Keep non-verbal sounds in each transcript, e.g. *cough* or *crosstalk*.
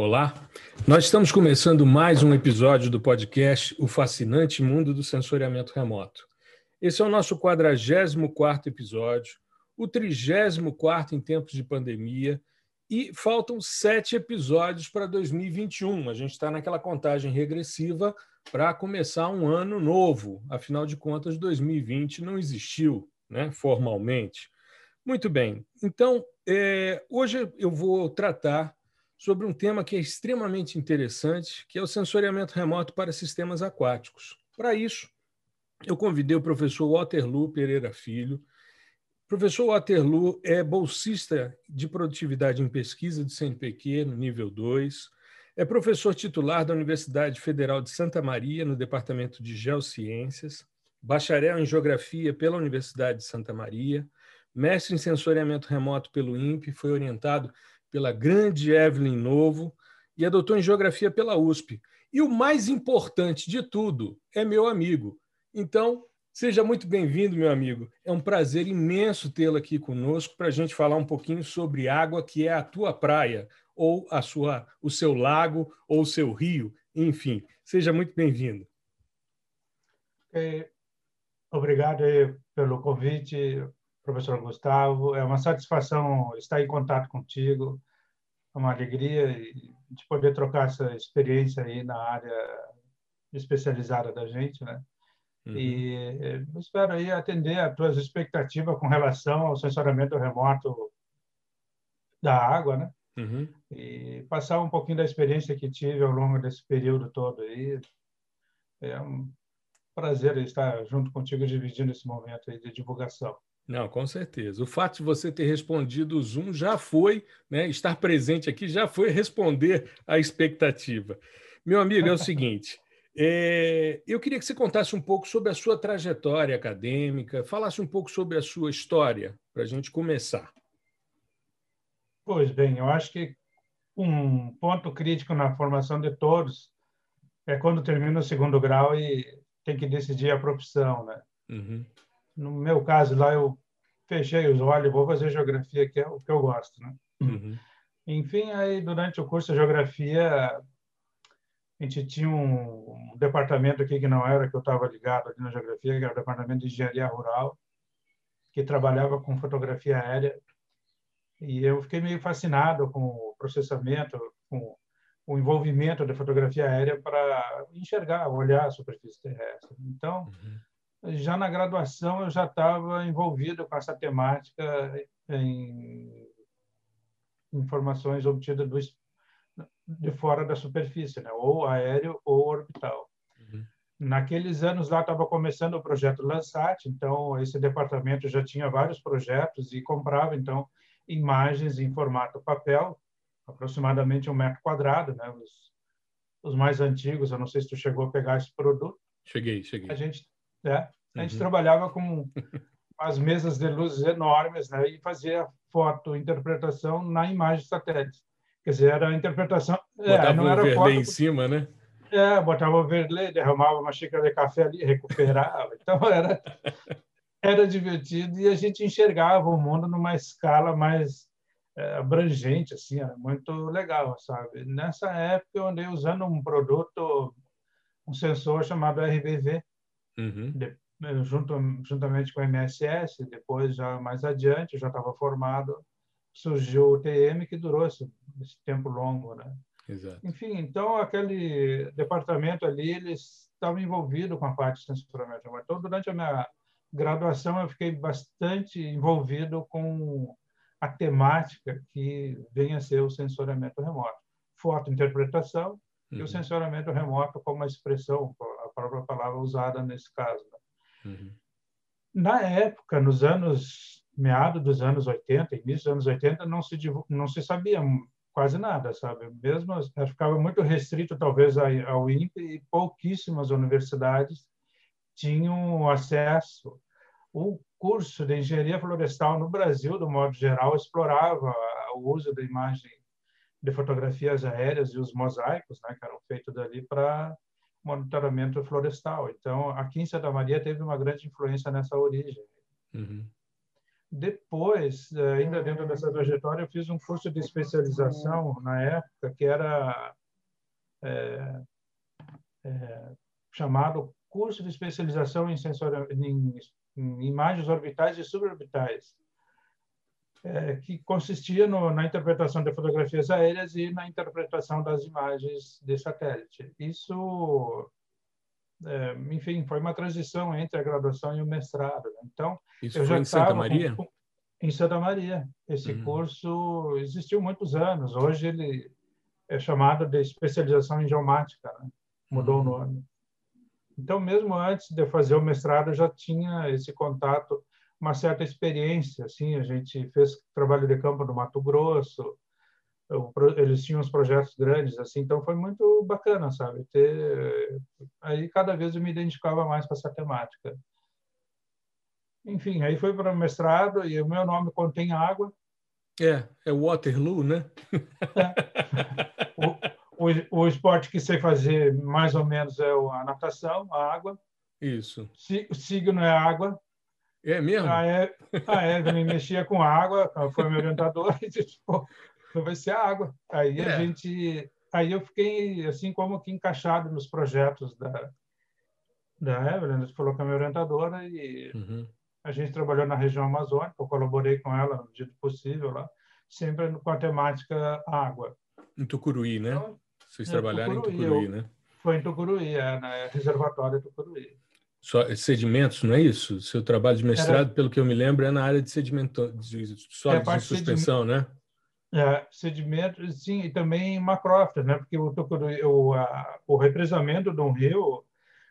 Olá, nós estamos começando mais um episódio do podcast O Fascinante Mundo do Sensoriamento Remoto. Esse é o nosso 44 episódio, o 34 em tempos de pandemia, e faltam sete episódios para 2021. A gente está naquela contagem regressiva para começar um ano novo. Afinal de contas, 2020 não existiu né, formalmente. Muito bem, então é, hoje eu vou tratar sobre um tema que é extremamente interessante, que é o sensoriamento remoto para sistemas aquáticos. Para isso, eu convidei o professor Waterloo Pereira Filho. O professor Waterloo é bolsista de produtividade em pesquisa do CNPq no nível 2, é professor titular da Universidade Federal de Santa Maria, no Departamento de Geociências, bacharel em Geografia pela Universidade de Santa Maria, mestre em sensoriamento remoto pelo INPE, foi orientado pela grande Evelyn Novo e é doutor em Geografia pela USP. E o mais importante de tudo é meu amigo. Então, seja muito bem-vindo, meu amigo. É um prazer imenso tê-lo aqui conosco para a gente falar um pouquinho sobre água, que é a tua praia, ou a sua, o seu lago, ou o seu rio, enfim. Seja muito bem-vindo. É, obrigado pelo convite professor Gustavo. É uma satisfação estar em contato contigo, é uma alegria de poder trocar essa experiência aí na área especializada da gente, né? Uhum. E espero aí atender a tuas expectativas com relação ao sensoriamento remoto da água, né? Uhum. E passar um pouquinho da experiência que tive ao longo desse período todo aí. É um prazer estar junto contigo dividindo esse momento aí de divulgação. Não, com certeza. O fato de você ter respondido o Zoom já foi, né, estar presente aqui já foi responder à expectativa. Meu amigo, é o seguinte, *laughs* é, eu queria que você contasse um pouco sobre a sua trajetória acadêmica, falasse um pouco sobre a sua história, para a gente começar. Pois bem, eu acho que um ponto crítico na formação de todos é quando termina o segundo grau e tem que decidir a profissão, né? Uhum no meu caso lá eu fechei os olhos, vou fazer geografia, que é o que eu gosto, né? Uhum. Enfim, aí durante o curso de geografia a gente tinha um, um departamento aqui que não era que eu estava ligado aqui na geografia, que era o departamento de engenharia rural, que trabalhava com fotografia aérea. E eu fiquei meio fascinado com o processamento, com o envolvimento da fotografia aérea para enxergar, olhar a superfície terrestre. Então, uhum já na graduação eu já estava envolvido com essa temática em informações obtidas do, de fora da superfície, né? ou aéreo ou orbital. Uhum. Naqueles anos lá estava começando o projeto Landsat, então esse departamento já tinha vários projetos e comprava então imagens em formato papel, aproximadamente um metro quadrado, né? Os, os mais antigos, eu não sei se tu chegou a pegar esse produto. Cheguei, cheguei. A gente né? A gente uhum. trabalhava com as mesas de luzes enormes né? e fazia foto interpretação na imagem satélite. Quer dizer, era a interpretação. É, botava é, não era o foto, em cima, né? É, botava o verlê, derramava uma xícara de café ali, recuperava. Então era era divertido e a gente enxergava o mundo numa escala mais é, abrangente, assim, era muito legal, sabe? Nessa época eu andei usando um produto, um sensor chamado RBV, uhum. de, junto, juntamente com o MSS, depois já mais adiante, já estava formado, surgiu o TM que durou esse, esse tempo longo, né? Exato. Enfim, então aquele departamento ali eles estavam envolvidos com a parte de censuramento Então durante a minha graduação eu fiquei bastante envolvido com a temática que vem a ser o sensoriamento remoto, fotointerpretação uhum. e o uhum. sensoriamento remoto como uma expressão própria palavra usada nesse caso. Né? Uhum. Na época, nos anos meados dos anos 80, início dos anos 80, não se não se sabia quase nada, sabe? Mesmo ficava muito restrito talvez ao INPE e pouquíssimas universidades tinham acesso. O curso de engenharia florestal no Brasil, do modo geral, explorava o uso da imagem de fotografias aéreas e os mosaicos, né, que eram feitos dali para monitoramento florestal. Então, aqui em Santa Maria teve uma grande influência nessa origem. Uhum. Depois, ainda dentro dessa trajetória, eu fiz um curso de especialização na época que era é, é, chamado curso de especialização em, sensori... em, em imagens orbitais e suborbitais, é, que consistia no, na interpretação de fotografias aéreas e na interpretação das imagens de satélite. Isso, é, enfim, foi uma transição entre a graduação e o mestrado. Né? Então, Isso eu já em Santa Maria? Com, em Santa Maria. Esse uhum. curso existiu muitos anos. Hoje ele é chamado de especialização em geomática. Né? Mudou uhum. o nome. Então, mesmo antes de fazer o mestrado, eu já tinha esse contato, uma certa experiência. Assim, a gente fez trabalho de campo no Mato Grosso, eles tinham uns projetos grandes, assim, então foi muito bacana, sabe? Ter, aí cada vez eu me identificava mais com essa temática. Enfim, aí foi para o mestrado e o meu nome contém água. É, é Waterloo, né? É. O, o, o esporte que sei fazer mais ou menos é a natação, a água. Isso. O signo é água. É mesmo? A, a Evelyn mexia com água, foi meu orientador *laughs* e disse, pô, vai ser água. Aí é. a gente, aí eu fiquei assim como que encaixado nos projetos da da Evelyn, ela falou com a minha orientadora e uhum. a gente trabalhou na região amazônica, eu colaborei com ela no dia possível lá, sempre com a temática água. Em Tucuruí, né? Então, vocês é, trabalharam Tucuruí, em Tucuruí, eu, né? Foi em Tucuruí, é, na reservatório de Tucuruí. Só, sedimentos, não é isso? Seu trabalho de mestrado, Era... pelo que eu me lembro, é na área de sedimento, de sólidos é, de suspensão, né? É, sedimentos, sim, e também macrófitas, né? Porque o, o, a, o represamento de um rio,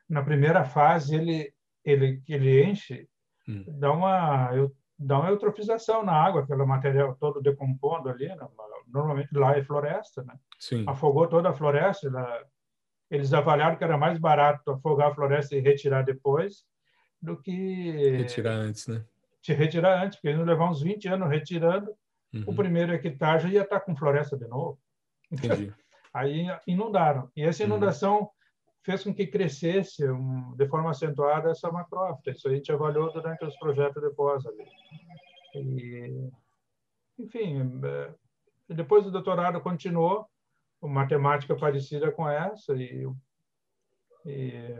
na primeira fase, ele, ele, ele enche, hum. dá uma... Eu, dá uma eutrofização na água, aquele material todo decompondo ali, né? normalmente lá é floresta, né? Sim. Afogou toda a floresta, ela, eles avaliaram que era mais barato afogar a floresta e retirar depois do que retirar antes, né? Te retirar antes, porque eles iam levar uns 20 anos retirando, uhum. o primeiro hectare já ia estar com floresta de novo. Entendi. *laughs* Aí inundaram. E essa uhum. inundação uhum. fez com que crescesse um, de forma acentuada essa macrófita. Isso a gente avaliou durante os projetos de pós ali. E, enfim, é, depois do doutorado continuou uma matemática parecida com essa e, e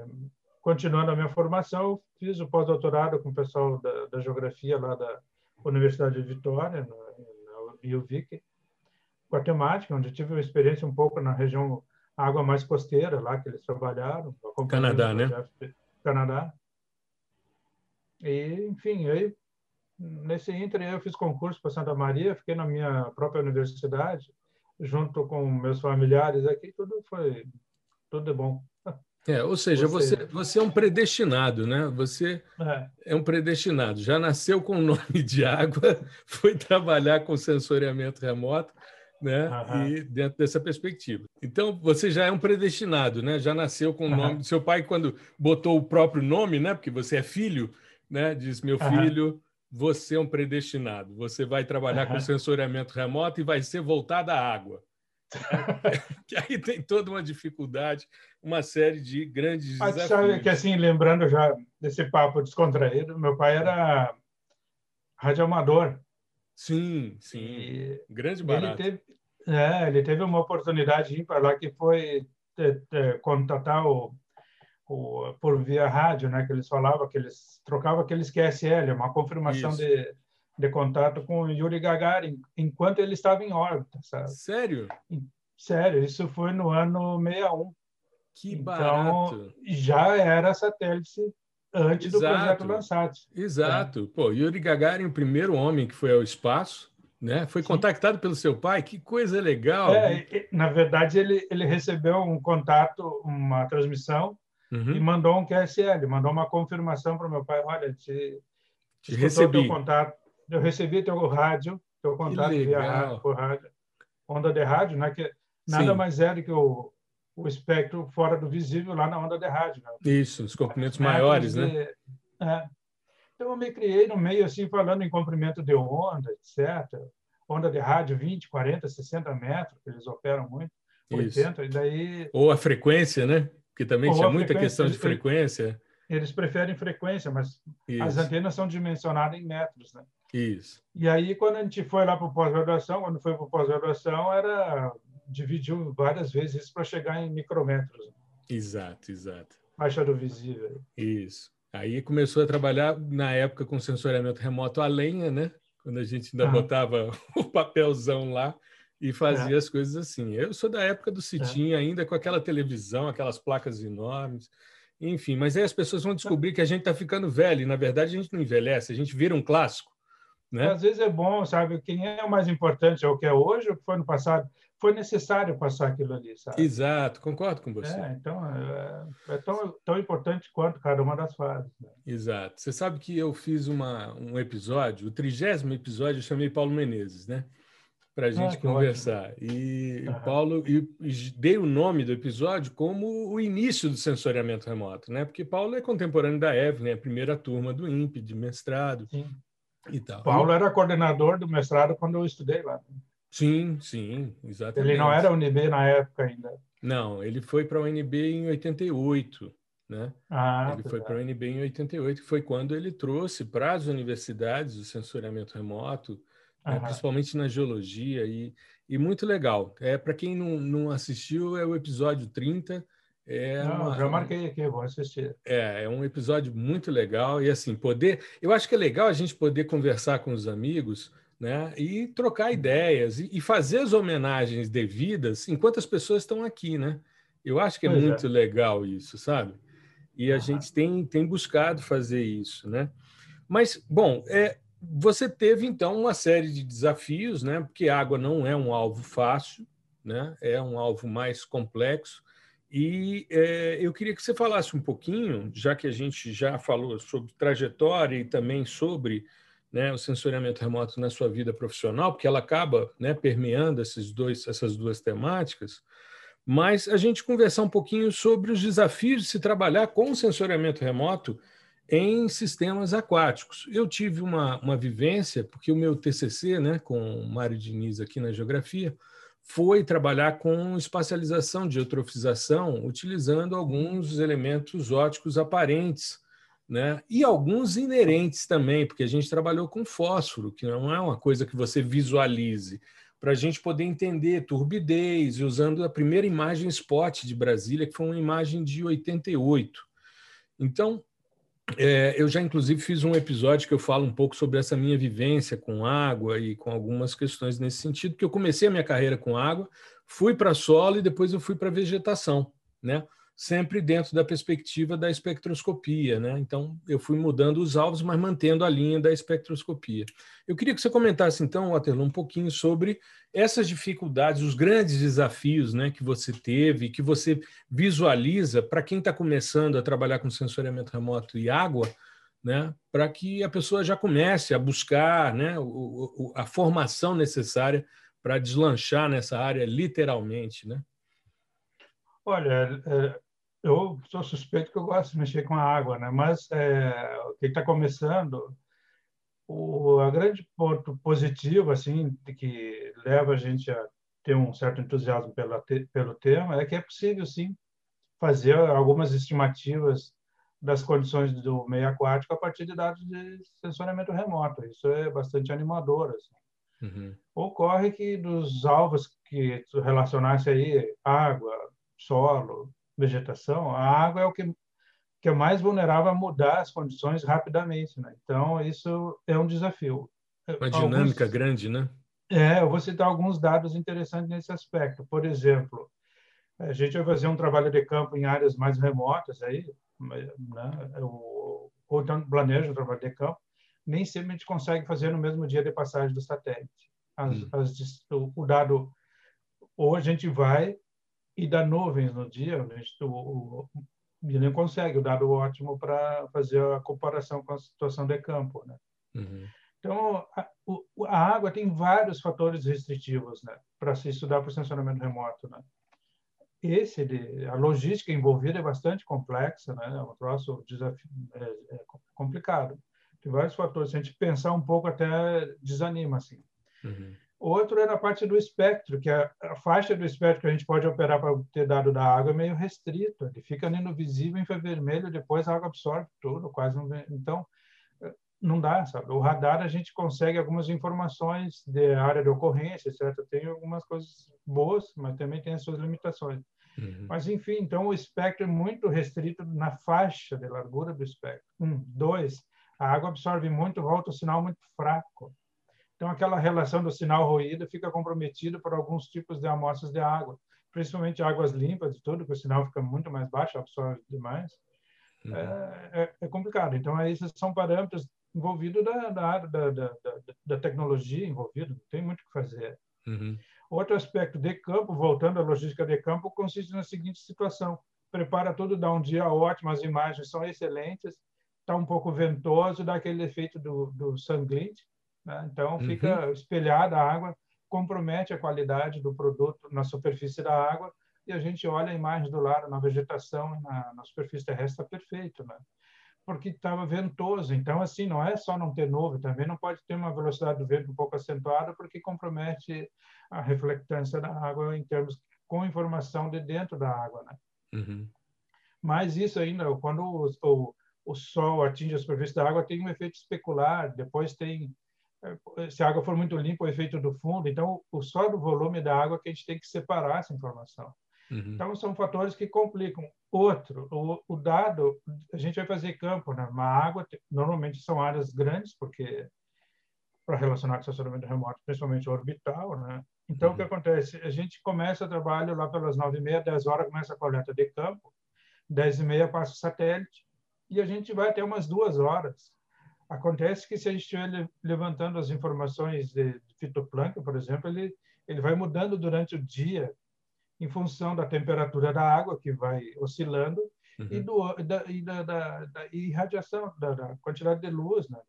continuando a minha formação, fiz o pós-doutorado com o pessoal da, da, geografia lá da Universidade de Vitória, na, na UVic, com a temática, onde tive uma experiência um pouco na região água mais costeira lá que eles trabalharam. Canadá, né? Canadá. E, enfim, aí nesse inter eu fiz concurso para Santa Maria, fiquei na minha própria universidade, junto com meus familiares aqui, tudo foi tudo é bom. É, ou seja, você, você é um predestinado, né? Você é. é. um predestinado. Já nasceu com o nome de água, *laughs* foi trabalhar com sensoriamento remoto, né? Uhum. E dentro dessa perspectiva. Então, você já é um predestinado, né? Já nasceu com o nome uhum. do seu pai quando botou o próprio nome, né? Porque você é filho, né? Diz meu uhum. filho, você é um predestinado. Você vai trabalhar com sensoriamento remoto e vai ser voltado à água. *laughs* que aí tem toda uma dificuldade, uma série de grandes Mas desafios. Sabe que assim, lembrando já desse papo descontraído, meu pai era radioamador. Sim, sim. E Grande barato. Ele teve, é, ele teve uma oportunidade para lá que foi é, é, contatar o o, por via rádio, né, que eles falavam que eles trocavam aqueles QSL, uma confirmação de, de contato com Yuri Gagarin, enquanto ele estava em órbita, sabe? Sério? Sério, isso foi no ano 61. Que então, barato! já era satélite antes Exato. do projeto Landsat. Exato. É. Pô, Yuri Gagarin, o primeiro homem que foi ao espaço, né? Foi Sim. contactado pelo seu pai, que coisa legal. É, na verdade, ele, ele recebeu um contato, uma transmissão uhum. e mandou um QSL, mandou uma confirmação para o meu pai, olha, te, te recebi. Teu contato, eu recebi teu rádio, teu contato via rádio, por rádio, onda de rádio, né, que nada Sim. mais é do que o, o espectro fora do visível lá na onda de rádio. Né? Isso, os comprimentos maiores, de, né? É. Então, eu me criei no meio, assim, falando em comprimento de onda, etc. Onda de rádio, 20, 40, 60 metros, que eles operam muito, 80, Isso. e daí... Ou a frequência, né? Porque também tinha muita questão de frequência. Eles preferem frequência, mas Isso. as antenas são dimensionadas em metros, né? Isso. E aí, quando a gente foi lá para o pós-graduação, quando foi para o pós-graduação, era dividiu várias vezes isso para chegar em micrômetros. Exato, exato. Faixa do visível. Isso. Aí começou a trabalhar, na época, com sensoriamento remoto a lenha, né? Quando a gente ainda ah. botava *laughs* o papelzão lá e fazia é. as coisas assim. Eu sou da época do Citim, é. ainda com aquela televisão, aquelas placas enormes. Enfim, mas aí as pessoas vão descobrir que a gente está ficando velho, e na verdade a gente não envelhece, a gente vira um clássico. Né? Às vezes é bom, sabe? Quem é o mais importante é o que é hoje ou o que foi no passado. Foi necessário passar aquilo ali, sabe? Exato, concordo com você. É, então, é, é tão, tão importante quanto cada uma das fases. Né? Exato. Você sabe que eu fiz uma, um episódio, o trigésimo episódio, eu chamei Paulo Menezes, né? Para a gente ah, conversar. Ótimo. E uhum. Paulo, e, dei o nome do episódio como o início do sensoriamento remoto, né? Porque Paulo é contemporâneo da Evelyn, a primeira turma do INPE, de mestrado. Sim e tal. Paulo era coordenador do mestrado quando eu estudei lá. Sim, sim, exatamente. Ele não era UNB na época ainda. Não, ele foi para a UNB em 88, né? Ah, ele foi para a UNB em 88, que foi quando ele trouxe para as universidades o sensoriamento remoto, né? principalmente na geologia, e, e muito legal. É, para quem não, não assistiu, é o episódio 30, é Não, uma, já marquei aqui, vou assistir. É, é um episódio muito legal e assim poder. Eu acho que é legal a gente poder conversar com os amigos, né? E trocar ideias e, e fazer as homenagens devidas enquanto as pessoas estão aqui, né? Eu acho que é pois muito é. legal isso, sabe? E a gente tem, tem buscado fazer isso, né? Mas, bom, é, você teve então uma série de desafios, né? Porque água não é um alvo fácil, né? É um alvo mais complexo. E é, eu queria que você falasse um pouquinho, já que a gente já falou sobre trajetória e também sobre né, o sensoriamento remoto na sua vida profissional, porque ela acaba né, permeando esses dois, essas duas temáticas, mas a gente conversar um pouquinho sobre os desafios de se trabalhar com sensoriamento remoto em sistemas aquáticos. Eu tive uma, uma vivência, porque o meu TCC, né, com o Mário Diniz aqui na Geografia, foi trabalhar com espacialização de eutrofização, utilizando alguns elementos óticos aparentes, né? e alguns inerentes também, porque a gente trabalhou com fósforo, que não é uma coisa que você visualize, para a gente poder entender turbidez, usando a primeira imagem spot de Brasília, que foi uma imagem de 88. Então, é, eu já, inclusive, fiz um episódio que eu falo um pouco sobre essa minha vivência com água e com algumas questões nesse sentido, que eu comecei a minha carreira com água, fui para solo e depois eu fui para vegetação, né? Sempre dentro da perspectiva da espectroscopia, né? Então, eu fui mudando os alvos, mas mantendo a linha da espectroscopia. Eu queria que você comentasse, então, Waterloo, um pouquinho sobre essas dificuldades, os grandes desafios né, que você teve, que você visualiza para quem está começando a trabalhar com sensoriamento remoto e água, né, para que a pessoa já comece a buscar né, o, o, a formação necessária para deslanchar nessa área, literalmente, né? Olha, é, eu sou suspeito que eu gosto de mexer com a água, né? Mas é, quem está começando, o a grande ponto positivo assim que leva a gente a ter um certo entusiasmo pela, pelo tema é que é possível sim fazer algumas estimativas das condições do meio aquático a partir de dados de sensoriamento remoto. Isso é bastante animador. Assim. Uhum. Ocorre que dos alvos que relacionasse aí água, solo, vegetação, a água é o que, que é mais vulnerável a mudar as condições rapidamente. Né? Então, isso é um desafio. Uma dinâmica alguns, grande, né? É, eu vou citar alguns dados interessantes nesse aspecto. Por exemplo, a gente vai fazer um trabalho de campo em áreas mais remotas, aí, né? ou, ou então planeja um trabalho de campo, nem sempre a gente consegue fazer no mesmo dia de passagem do satélite. As, hum. as, o, o dado, ou a gente vai e dá nuvens no dia, o, o, nem consegue o dado ótimo para fazer a comparação com a situação de campo. Né? Uhum. Então, a, o, a, água tem vários fatores restritivos né, para se estudar para o sensoramento remoto. Né? Esse, de, a logística envolvida é bastante complexa, né? é um troço desafio, é, é complicado. Tem vários fatores. Se a gente pensar um pouco, até desanima. Assim. Uhum. Outro é na parte do espectro, que a, a faixa do espectro que a gente pode operar para ter dado da água é meio restrito. Ele fica ali no visível, infravermelho, depois a água absorve tudo, quase não vê. Então, não dá, sabe? O radar a gente consegue algumas informações de área de ocorrência, certo? Tem algumas coisas boas, mas também tem as suas limitações. Uhum. Mas, enfim, então o espectro é muito restrito na faixa de largura do espectro. Um. Dois, a água absorve muito, volta o sinal muito fraco. Então, aquela relação do sinal-ruído fica comprometida por alguns tipos de amostras de água, principalmente águas limpas e tudo, que o sinal fica muito mais baixo, absorve demais. Uhum. É, é, é, complicado. Então, esses são parâmetros envolvidos da, da, da, da, da tecnologia envolvida, não tem muito o que fazer. Uhum. Outro aspecto de campo, voltando à logística de campo, consiste na seguinte situação: prepara tudo, dá um dia ótimo, as imagens são excelentes, está um pouco ventoso, dá aquele efeito do, do sunglint, né? então fica uhum. espelhada a água, compromete a qualidade do produto na superfície da água e a gente olha a imagem do lado na vegetação na, na superfície terrestre está perfeito, né? porque estava ventoso. Então, assim, não é só não ter nuvem, também não pode ter uma velocidade do vento um pouco acentuada, porque compromete a reflectância da água em termos com informação de dentro da água, né? Uhum. Mas isso ainda, quando o, o, o, sol atinge a superfície da água, tem um efeito especular. Depois tem, se a água for muito limpa, o efeito do fundo. Então, o só do volume da água que a gente tem que separar essa informação. Uhum. Então, são fatores que complicam. Outro, o, o, dado, a gente vai fazer campo, né? Uma água, normalmente são áreas grandes, porque para relacionar com o estacionamento remoto, principalmente orbital, né? Então, uhum. o que uhum. acontece? A gente começa o trabalho lá pelas nove e meia, dez horas, começa a coleta de campo, dez e meia passa o satélite, e a gente vai até umas duas horas. Acontece que se a gente estiver levantando as informações de fitoplâncton, por exemplo, ele, ele vai mudando durante o dia, em função da temperatura da água, que vai oscilando, uhum. e, do, da, e da, da, da irradiação, da, da, quantidade de luz né,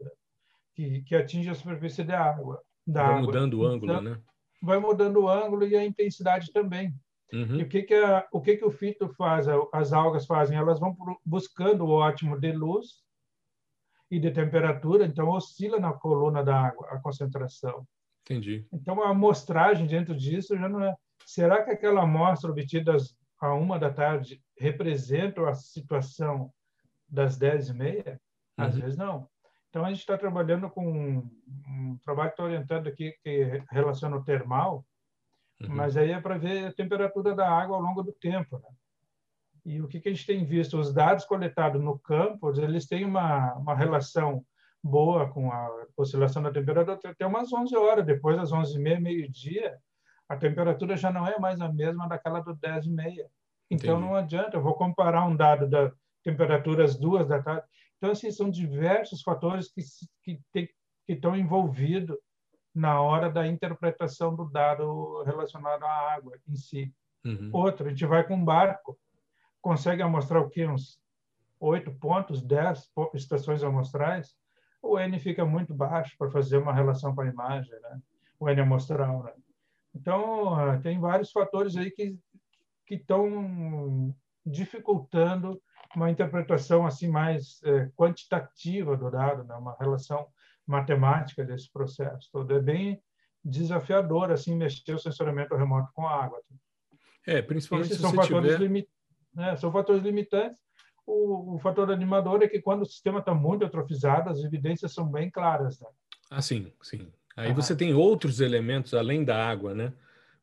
que, que atinge a superfície da água. Da vai água. mudando o ângulo, então, né? Vai mudando o ângulo e a intensidade também. Uhum. E o que que a, o que que o fito faz, as algas fazem? Elas vão buscando o ótimo de luz e de temperatura, então oscila na coluna da água a concentração. Entendi. Então a amostragem dentro disso já não é Será que aquela amostra obtida a uma da tarde representa a situação das dez e meia? Às uhum. vezes não. Então, a gente está trabalhando com um, um trabalho que estou orientando aqui que relaciona o termal, uhum. mas aí é para ver a temperatura da água ao longo do tempo. Né? E o que, que a gente tem visto? Os dados coletados no campo, eles têm uma, uma relação boa com a oscilação da temperatura até umas 11 horas. Depois das 11h30, meio-dia, a temperatura já não é mais a mesma daquela do 10 e meia. Então, Entendi. não adianta, eu vou comparar um dado da temperatura às duas da tarde. Então, assim, são diversos fatores que, que, tem, que estão envolvidos na hora da interpretação do dado relacionado à água em si. Uhum. Outro, a gente vai com um barco, consegue mostrar o quê? Uns oito pontos, dez estações amostrais, o N fica muito baixo para fazer uma relação com a imagem, né? o N amostral. Né? Então, ah, tem vários fatores aí que que estão dificultando uma interpretação assim mais é, quantitativa do dado, né? uma relação matemática desse processo todo. É bem desafiador assim mexer o sensoriamento remoto com a água. É, principalmente Esses são fatores tiver... limit... né? são fatores limitantes. O, o, fator animador é que quando o sistema está muito atrofizado, as evidências são bem claras. Né? Ah, sim, sim. Aí você tem outros elementos além da água, né?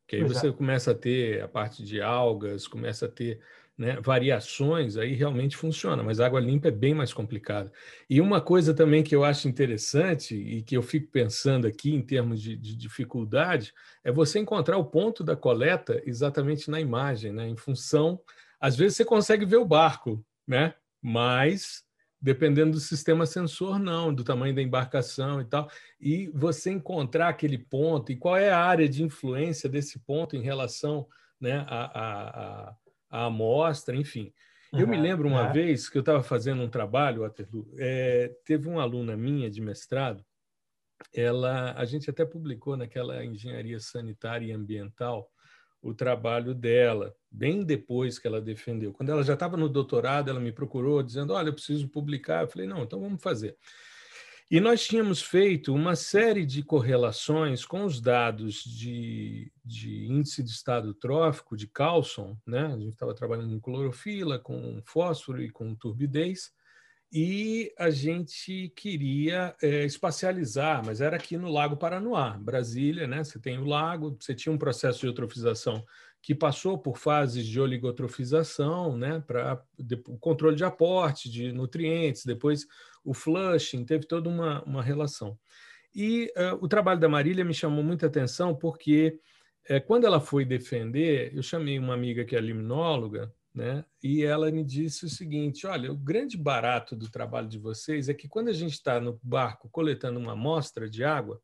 Que aí você começa a ter a parte de algas, começa a ter né, variações, aí realmente funciona, mas água limpa é bem mais complicada. E uma coisa também que eu acho interessante e que eu fico pensando aqui em termos de, de dificuldade é você encontrar o ponto da coleta exatamente na imagem, né? Em função, às vezes você consegue ver o barco, né? Mas dependendo do sistema sensor, não, do tamanho da embarcação e tal. E você encontrar aquele ponto e qual é a área de influência desse ponto em relação né, à, à, à amostra, enfim. Eu me lembro uma vez que eu estava fazendo um trabalho, Waterloo, é, teve uma aluna minha de mestrado, ela, a gente até publicou naquela engenharia sanitária e ambiental, o trabalho dela, bem depois que ela defendeu. Quando ela já estava no doutorado, ela me procurou dizendo: Olha, eu preciso publicar. Eu falei: Não, então vamos fazer. E nós tínhamos feito uma série de correlações com os dados de, de índice de estado trófico de Carlson, né? A gente estava trabalhando com clorofila, com fósforo e com turbidez, e a gente queria é, espacializar, mas era aqui no Lago Paranoá, Brasília, né? Você tem o lago, você tinha um processo de eutrofização que passou por fases de oligotrofização, né, para o controle de aporte de nutrientes, depois o flushing, teve toda uma, uma relação. E uh, o trabalho da Marília me chamou muita atenção porque uh, quando ela foi defender, eu chamei uma amiga que é limnóloga, né, e ela me disse o seguinte: olha, o grande barato do trabalho de vocês é que quando a gente está no barco coletando uma amostra de água,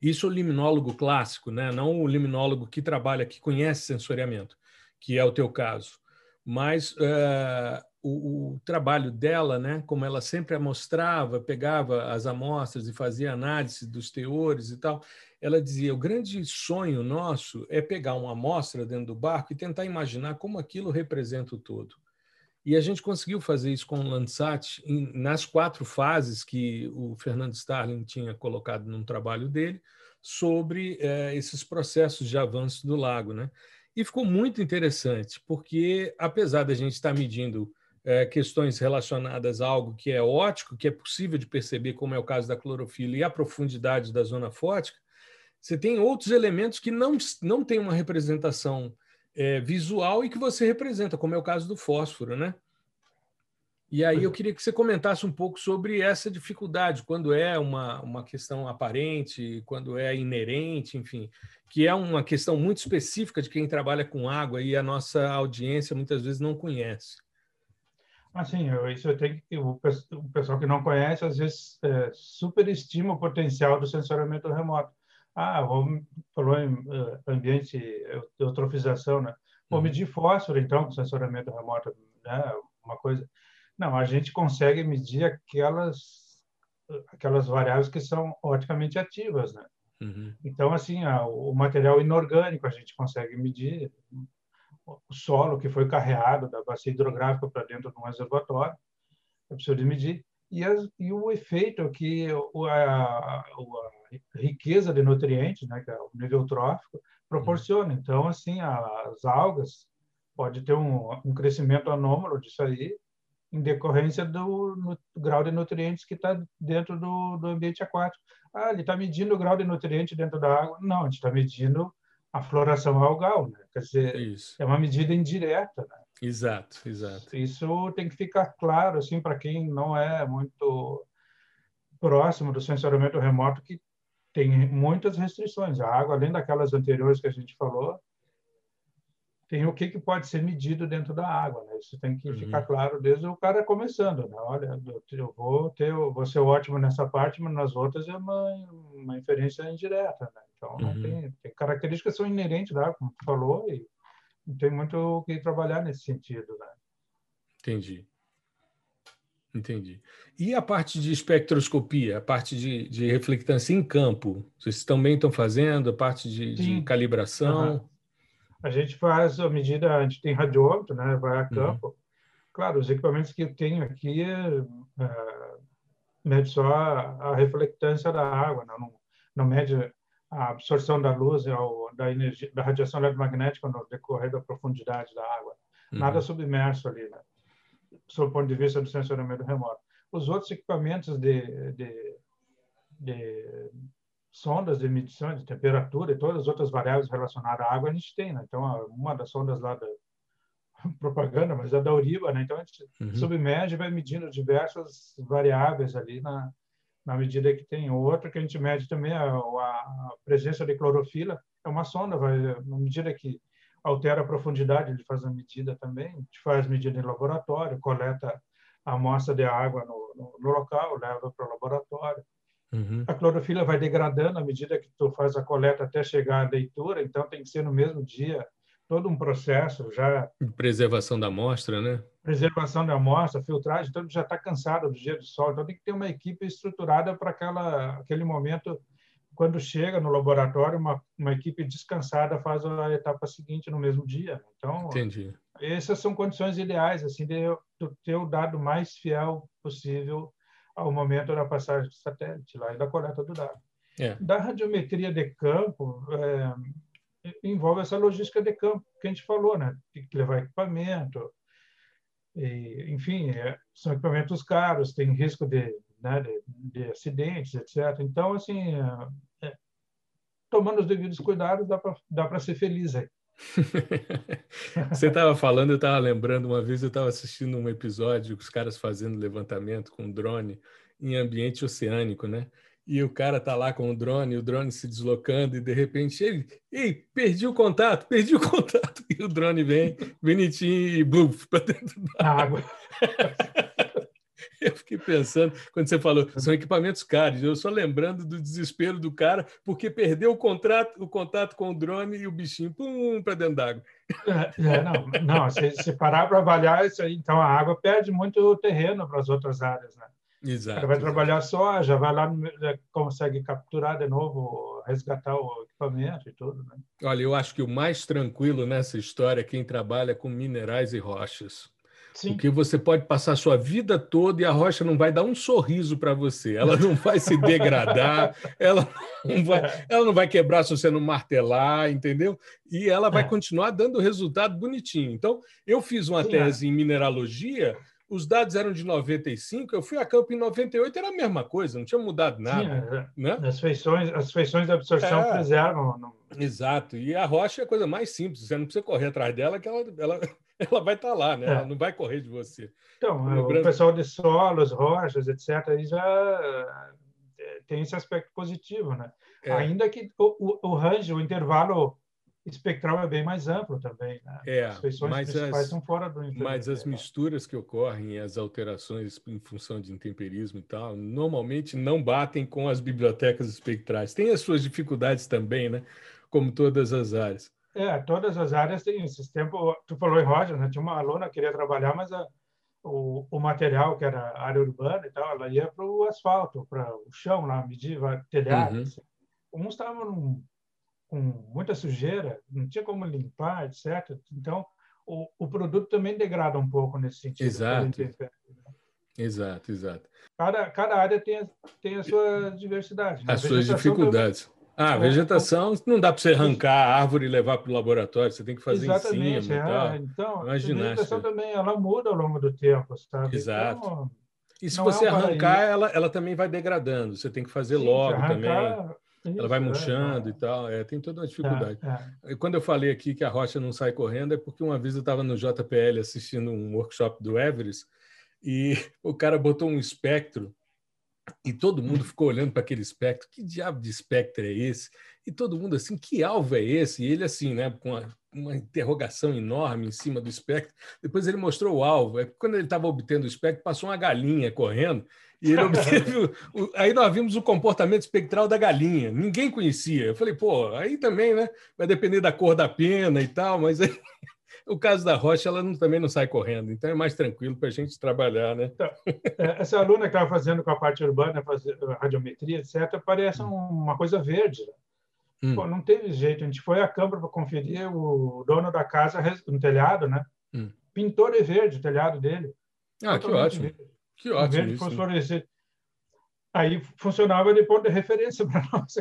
isso é o limnólogo clássico, né? não o limnólogo que trabalha, que conhece sensoriamento, que é o teu caso. Mas uh, o, o, trabalho dela, né? como ela sempre mostrava, pegava as amostras e fazia análise dos teores e tal, ela dizia: o grande sonho nosso é pegar uma amostra dentro do barco e tentar imaginar como aquilo representa o todo. E a gente conseguiu fazer isso com o Landsat em, nas quatro fases que o Fernando Starling tinha colocado num trabalho dele sobre é, esses processos de avanço do lago. Né? E ficou muito interessante, porque apesar da gente estar medindo é, questões relacionadas a algo que é ótico, que é possível de perceber, como é o caso da clorofila e a profundidade da zona fótica, você tem outros elementos que não, não têm uma representação é, visual e que você representa, como é o caso do fósforo, né? E aí eu queria que você comentasse um pouco sobre essa dificuldade, quando é uma, uma questão aparente, quando é inerente, enfim, que é uma questão muito específica de quem trabalha com água e a nossa audiência muitas vezes não conhece. Assim, isso eu tenho que o pessoal que não conhece às vezes é, superestima o potencial do sensoriamento remoto. Ah, vou, falou em uh, ambiente eutrofização, né? Vou uhum. medir fósforo, então, com sensoramento remoto, né? Uma coisa. Não, a gente consegue medir aquelas, aquelas variáveis que são oticamente ativas, né? Uhum. Então, assim, a, o material inorgânico a gente consegue medir, o solo que foi carreado da bacia hidrográfica para dentro de um reservatório, é possível de medir, e, as, e o efeito que a, a, a riqueza de nutrientes, né, que é o nível trófico, proporciona. Então, assim, as algas pode ter um, um crescimento anômalo disso aí, em decorrência do, no, grau de nutrientes que está dentro do, do ambiente aquático. Ah, ele está medindo o grau de nutriente dentro da água. Não, a gente está medindo a floração algal, né? Quer dizer, Isso. é uma medida indireta, né? Exato, exato. Isso tem que ficar claro, assim, para quem não é muito próximo do sensoriamento remoto, que tem muitas restrições. A água, além daquelas anteriores que a gente falou, tem o que, que pode ser medido dentro da água. Né? Isso tem que uhum. ficar claro desde o cara começando. Né? Olha, eu vou ter, eu vou ser ótimo nessa parte, mas nas outras é uma, uma inferência indireta. Né? Então, uhum. tem, tem, características que são inerentes da água, como tu falou, e tem muito o que trabalhar nesse sentido. Né? Entendi. Entendi. E a parte de espectroscopia, a parte de, de reflectância em campo, vocês também estão fazendo a parte de, de calibração? Uhum. A gente faz a medida, a gente tem radiômetro, né? Vai a uhum. campo. Uhum. Claro, os equipamentos que eu tenho aqui é, mede só a, a, reflectância da água, né? não, não mede a absorção da luz ou da energia, da radiação eletromagnética no decorrer da profundidade da água. Uhum. Nada submerso ali, né? sob o ponto de vista do sensoramento remoto. Os outros equipamentos de, de, de sondas de medição de temperatura e todas as outras variáveis relacionadas à água a gente tem, né? Então, uma das sondas lá da *laughs* propaganda, mas é da Uriba, né? Então, a gente uhum. submerge e vai medindo diversas variáveis ali na, na medida que tem. Outra que a gente mede também a, a presença de clorofila, é uma sonda, vai, na medida que altera a profundidade, ele faz a medida também, a gente faz medida em laboratório, coleta a amostra de água no, no, no local, leva para o laboratório. Uhum. A clorofila vai degradando à medida que tu faz a coleta até chegar à leitura, então tem que ser no mesmo dia, todo um processo já. Preservação da amostra, né? Preservação da amostra, filtragem, então já está cansado do dia do sol, então tem que ter uma equipe estruturada para aquela aquele momento quando chega no laboratório, uma, uma equipe descansada faz a etapa seguinte no mesmo dia. Então, Entendi. essas são condições ideais, assim, de ter o dado mais fiel possível ao momento da passagem do satélite lá e da coleta do dado. É. Da radiometria de campo, é, envolve essa logística de campo que a gente falou, né? Tem que levar equipamento, E, enfim, é, são equipamentos caros, tem risco de, né, de, de acidentes, etc. Então, assim, é, é, tomando os devidos cuidados, dá para ser feliz aí. *laughs* Você estava falando, eu estava lembrando, uma vez eu estava assistindo um episódio, os caras fazendo levantamento com drone em ambiente oceânico, né? E o cara tá lá com o drone, o drone se deslocando, e de repente ele, ei, perdi o contato, perdi o *laughs* contato. E o drone vem, bonitinho, e bluf, para dentro da água. *laughs* Eu fiquei pensando, quando você falou, são equipamentos caros, eu só lembrando do desespero do cara, porque perdeu o, contrato, o contato com o drone e o bichinho, pum, para dentro d'água. É, é, não, não se, se parar para avaliar isso aí, então a água perde muito terreno para as outras áreas, né? Exato. Ele vai trabalhar só, já vai lá, consegue capturar de novo, resgatar o equipamento e tudo. Né? Olha, eu acho que o mais tranquilo nessa história é quem trabalha com minerais e rochas. Sim. Porque você pode passar a sua vida toda e a rocha não vai dar um sorriso para você. Ela não vai se degradar, *laughs* ela, não vai, é. ela não vai quebrar se você não martelar, entendeu? E ela vai é. continuar dando resultado bonitinho. Então, eu fiz uma Sim, tese é. em mineralogia os dados eram de 95, eu fui a campo em 98, era a mesma coisa, não tinha mudado nada. Sim, né? as, feições, as feições de absorção é, preservam. Não... Exato, e a rocha é a coisa mais simples, você não precisa correr atrás dela, que ela, ela, *laughs* ela vai estar tá lá, né? É. ela não vai correr de você. Então, Lembrando... o pessoal de solos, rochas, etc., aí já tem esse aspecto positivo, né? É. Ainda que o, o, o range, o intervalo espectral é bem mais amplo também. Né? É, as feições mas principais as, fora do Mas as misturas que ocorrem, as alterações em função de intemperismo e tal, normalmente não batem com as bibliotecas espectrais. Tem as suas dificuldades também, né? Como todas as áreas. É, todas as áreas têm esses tempos. Tu falou em Roger, né? Tinha uma aluna que queria trabalhar, mas a, o, o material que era área urbana e tal, ela ia para o asfalto, para o chão lá, medir telhado. Uhum. Assim. Uns estavam com muita sujeira, não tinha como limpar, etc. Então, o, o produto também degrada um pouco nesse sentido. Exato. Exato, exato. Cada, cada área tem, a, tem a sua diversidade. Né? As suas dificuldades. Também... Ah, a é, vegetação não dá para você arrancar a árvore e levar para o laboratório, você tem que fazer Exatamente, em cima é. e tal. Então, a vegetação também ela muda ao longo do tempo, sabe? Exato. Então, e se você é arrancar, ela, ela também vai degradando. Você tem que fazer Sim, logo arrancar, também ela vai é, murchando é, e tal. É, tem toda uma dificuldade. É, é. Quando eu falei aqui que a rocha não sai correndo, é porque uma vez eu estava no JPL assistindo um workshop do Everest e *laughs* o cara botou um espectro e todo mundo ficou olhando para aquele espectro. Que diabo de espectro é esse? E todo mundo assim, que alvo é esse? E ele assim, né, com uma, uma interrogação enorme em cima do espectro. Depois ele mostrou o alvo. É, quando ele estava obtendo o espectro, passou uma galinha correndo e ele obteve. *laughs* o, aí nós vimos o comportamento espectral da galinha. Ninguém conhecia. Eu falei, pô, aí também, né? Vai depender da cor da pena e tal, mas aí, *laughs* o caso da rocha, ela não, também não sai correndo. Então é mais tranquilo para a gente trabalhar, né? Então, é, essa aluna que estava fazendo com a parte urbana, radiometria, etc., parece uma coisa verde. Hum. Pô, não teve jeito. A gente foi à Câmara para conferir o dono da casa no telhado, né? Hum. Pintor é verde o telhado dele. Ah, que ótimo. Verde. Que ótimo. Verde fosforescente. Aí funcionava de ponto de referência *laughs* para nós.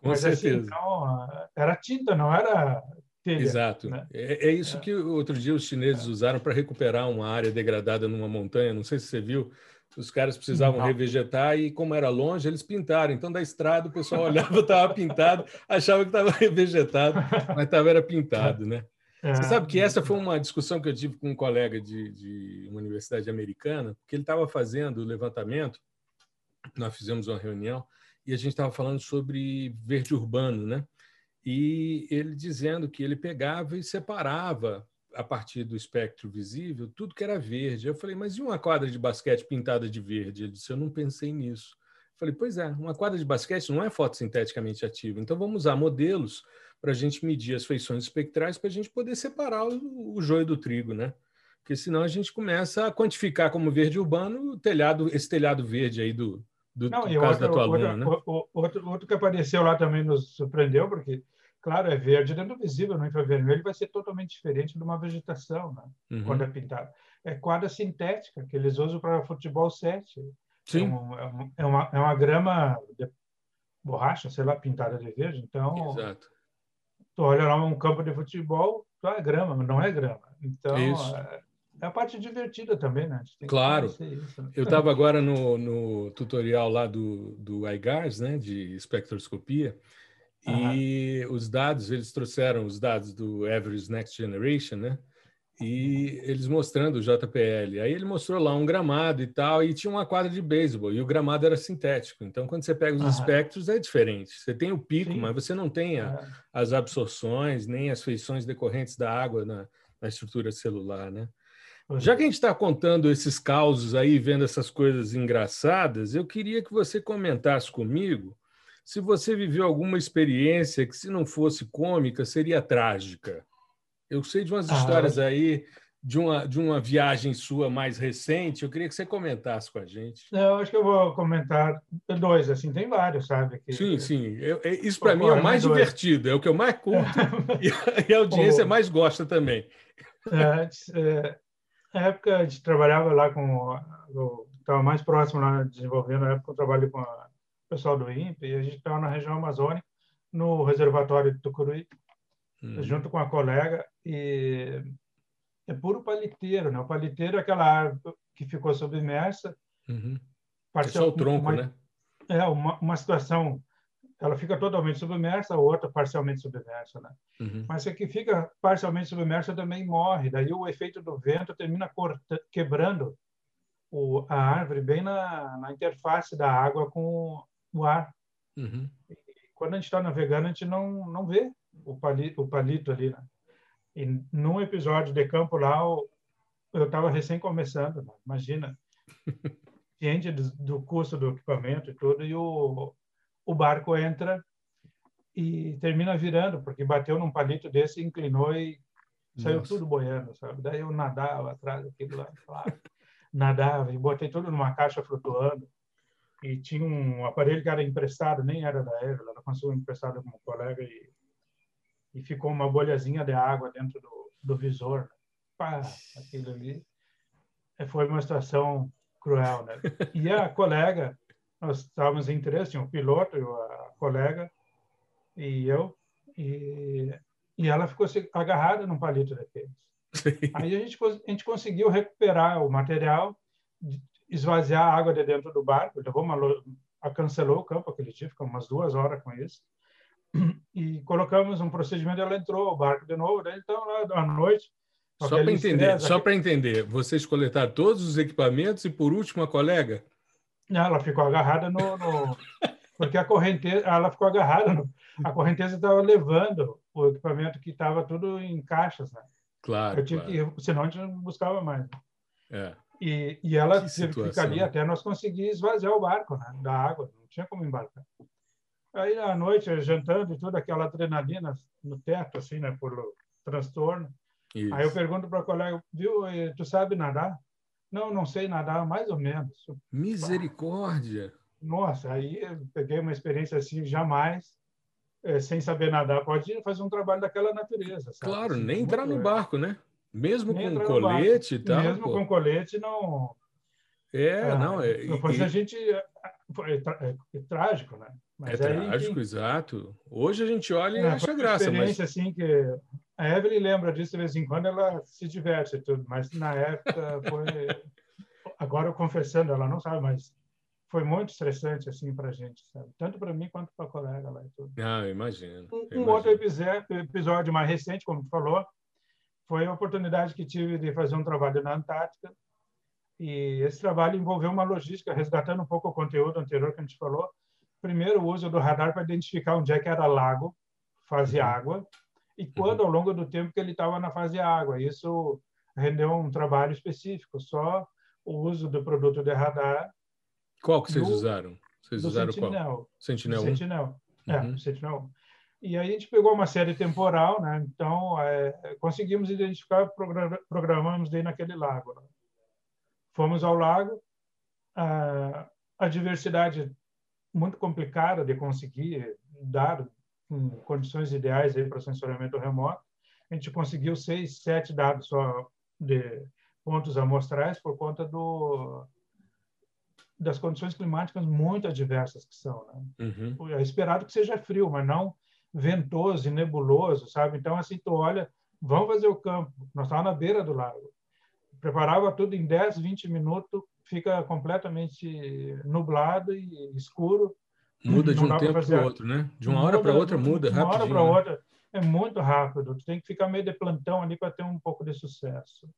Com Mas, assim, certeza. Assim, então, era tinta, não era telha. Exato. Né? É, é, isso é. que outro dia os chineses é. usaram para recuperar uma área degradada numa montanha. Não sei se você viu. Os caras precisavam não. revegetar e, como era longe, eles pintaram. Então, da estrada, o pessoal *laughs* olhava, estava pintado, achava que estava *laughs* revegetado, mas estava era pintado, né? É. Você sabe que essa foi uma discussão que eu tive com um colega de, de uma universidade americana, porque ele estava fazendo o levantamento, nós fizemos uma reunião, e a gente estava falando sobre verde urbano, né? E ele dizendo que ele pegava e separava, a partir do espectro visível, tudo que era verde. Eu falei, mas e uma quadra de basquete pintada de verde? Ele disse, eu não pensei nisso. Eu falei, pois é, uma quadra de basquete não é fotossinteticamente ativa, então vamos usar modelos para a gente medir as feições espectrais para a gente poder separar o, o joio do trigo, né? Porque senão a gente começa a quantificar como verde urbano o telhado, esse telhado verde aí do, do, Não, do caso outro, da tua aluna, né? Outro, outro que apareceu lá também nos surpreendeu, porque, claro, é verde dentro visível, no infravermelho vai ser totalmente diferente de uma vegetação, né? Uhum. quando é pintado. É quadra sintética, que eles usam para futebol 7. Sim. É, um, é, uma, é uma grama de borracha, sei lá, pintada de verde, então... Exato tu olha lá um campo de futebol, tu é grama, mas não é grama. Então, é, é a parte divertida também, né? claro. Isso, né? Eu estava agora no, no tutorial lá do, do iGARS, né, de espectroscopia, e os dados, eles trouxeram os dados do Everest Next Generation, né? E eles mostrando o JPL. Aí ele mostrou lá um gramado e tal, e tinha uma quadra de beisebol, e o gramado era sintético. Então, quando você pega os espectros, é diferente. Você tem o pico, Sim. mas você não tem a, é. as absorções, nem as feições decorrentes da água na, na estrutura celular, né? Já que a gente está contando esses causos aí, vendo essas coisas engraçadas, eu queria que você comentasse comigo se você viveu alguma experiência que, se não fosse cômica, seria trágica. Eu sei de umas ah, histórias aí de uma, de uma viagem sua mais recente. Eu queria que você comentasse com a gente. Eu acho que eu vou comentar dois, assim, tem vários, sabe? Que... Sim, sim. Eu, isso para mim é o mais divertido, é o que eu mais curto *laughs* e, a, audiência mais gosta também. É, é, na época a gente trabalhava lá com. Estava mais próximo lá desenvolvendo, na época eu trabalhei com o pessoal do INPE, e a gente estava na região amazônica, no reservatório de Tucuruí, hum. junto com a colega, e é puro paliteiro, né? O paliteiro é aquela árvore que ficou submersa. Uhum. É só o tronco, uma, né? É, uma, uma situação ela fica totalmente submersa, a outra parcialmente submersa, né? Uhum. Mas a que fica parcialmente submersa também morre. Daí o efeito do vento termina corta, quebrando o, a árvore bem na, na, interface da água com o ar. Uhum. quando a gente está navegando, a gente não não vê o palito, o palito ali, né? E num episódio de campo lá, eu estava recém começando, né? imagina, *laughs* ciente do, do custo do equipamento e tudo, e o o barco entra e termina virando, porque bateu num palito desse, inclinou e saiu Nossa. tudo boiando, sabe? Daí eu nadava atrás daquilo lá, claro. nadava e botei tudo numa caixa flutuando. E tinha um aparelho que era emprestado, nem era da Evelyn, ela conseguiu emprestado com um colega e, e ficou uma bolhazinha de água dentro do, do visor. Pá, aquilo ali. Foi uma situação cruel, né? E a *laughs* colega nós estávamos em três, tinha um piloto, a colega e eu, e, e ela ficou agarrada num palito daqueles. Aí a gente, a gente conseguiu recuperar o material, esvaziar a água de dentro do barco, levou uma, cancelou o campo aquele dia, ficamos umas duas horas com isso, e colocamos um procedimento, ela entrou o barco de novo, daí, então lá à noite só para entender, só para entender, vocês coletaram todos os equipamentos e por último a colega? Ela ficou agarrada no, no *laughs* porque a correnteza, ela ficou agarrada, no, a correnteza estava levando o equipamento que estava tudo em caixas, né? Claro. Eu tive claro. que, senão a gente não buscava mais. Né? É. E, e ela que teve que ficar ali até nós conseguir esvaziar o barco, né? Da água, não tinha como embarcar. Aí à noite jantando e tudo aquela adrenalina no teto assim, né? Por transtorno. Isso. Aí eu pergunto para o colega, viu? Tu sabe nadar? Não, não sei nadar, mais ou menos. Misericórdia! Nossa, aí eu peguei uma experiência assim, jamais, é, sem saber nadar, pode fazer um trabalho daquela natureza. Sabe? Claro, assim, nem entrar no barco, né? Mesmo nem com colete e tal. Mesmo pô. com colete, não. É, ah, não. É, e... a gente. É, é, é, trágico, né? Mas é aí, trágico, exato. Hoje a gente olha e é, acha graça. Experiência mas... assim que a Evelyn lembra disso de vez em quando, ela se diverte tudo, mas na época foi. *laughs* Agora eu confessando, ela não sabe, mas foi muito estressante assim para a gente, sabe? Tanto para mim quanto para a colega lá e tudo. Ah, eu imagino. Um, imagino. outro episódio mais recente, como tu falou, foi a oportunidade que tive de fazer um trabalho na Antártica. E esse trabalho envolveu uma logística, resgatando um pouco o conteúdo anterior que a gente falou. Primeiro, o uso do radar para identificar onde é que era lago, fase uhum. água, e quando uhum. ao longo do tempo que ele estava na fase água. Isso rendeu um trabalho específico, só o uso do produto de radar. Qual que vocês do, usaram? Vocês usaram Sentinel. qual? Sentinel 1? Sentinel. É, uhum. Sentinel E aí a gente pegou uma série temporal, né? Então, é, conseguimos identificar, programamos daí naquele lago. Né? Fomos ao lago, a, a diversidade muito complicada de conseguir, com condições ideais aí para sensoriamento remoto. A gente conseguiu seis, sete dados só de pontos amostrais por conta do das condições climáticas muito adversas que são. Né? Uhum. É esperado que seja frio, mas não ventoso e nebuloso, sabe? Então, assim, tu olha, vamos fazer o campo. Nós estávamos na beira do lago. preparava tudo em 10, 20 minutos, fica completamente nublado e escuro. Muda de um tempo para o outro, né? De uma hora para outra muda de uma hora para outra é muito rápido. Tu tem que ficar meio de plantão ali para ter um pouco de sucesso.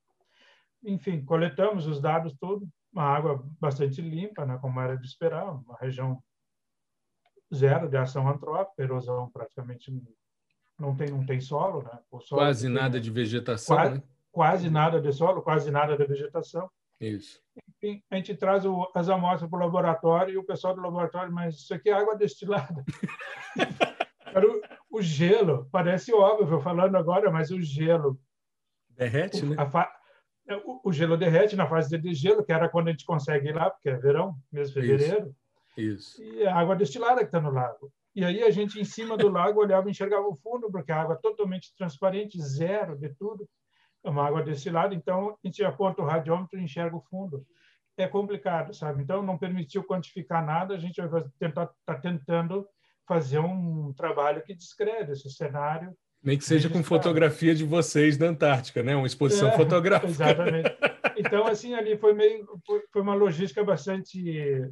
Enfim, coletamos os dados tudo, uma água bastante limpa, né, como era de esperar, uma região zero de ação antrópica, erosão praticamente não tem não tem solo, né? Solo quase nada de vegetação, quase, né? quase nada de solo, quase nada de vegetação. Isso. Enfim, a gente traz o, as amostras para o laboratório e o pessoal do laboratório, mas isso aqui é água destilada. *laughs* O, o, gelo, parece óbvio falando agora, mas o gelo. Derrete, o, né? Fa... É, o, o, gelo derrete na fase de degelo, que era quando a gente consegue ir lá, porque é verão, mês de fevereiro. Isso. Isso. E é a água destilada que está no lago. E aí a gente, em cima do lago, olhava e enxergava o fundo, porque a água é totalmente transparente, zero de tudo. É uma água destilada, então a gente aponta o radiômetro e enxerga o fundo. É complicado, sabe? Então não permitiu quantificar nada, a gente vai tentar tá tentando fazer um trabalho que descreve esse cenário. Nem que seja com fotografia de vocês na Antártica, né? Uma exposição é, fotográfica. Exatamente. Então assim ali foi meio foi uma logística bastante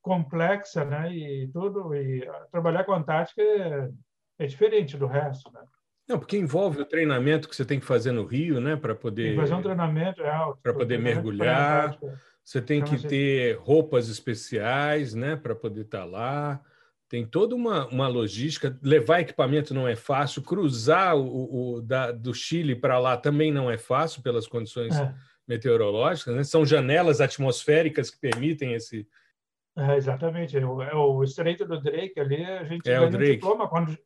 complexa, né? E tudo e trabalhar com a Antártica é, é diferente do resto, né? Não, porque envolve o treinamento que você tem que fazer no Rio, né, para poder fazer um treinamento é para poder mergulhar. Você tem que ter roupas especiais, né, para poder estar tá lá. Tem toda uma, uma logística. Levar equipamento não é fácil. Cruzar o, o da, do Chile para lá também não é fácil pelas condições é. meteorológicas. Né? São janelas atmosféricas que permitem esse, é, exatamente. É o, é o Estreito do Drake ali, a gente é ganha um diploma quando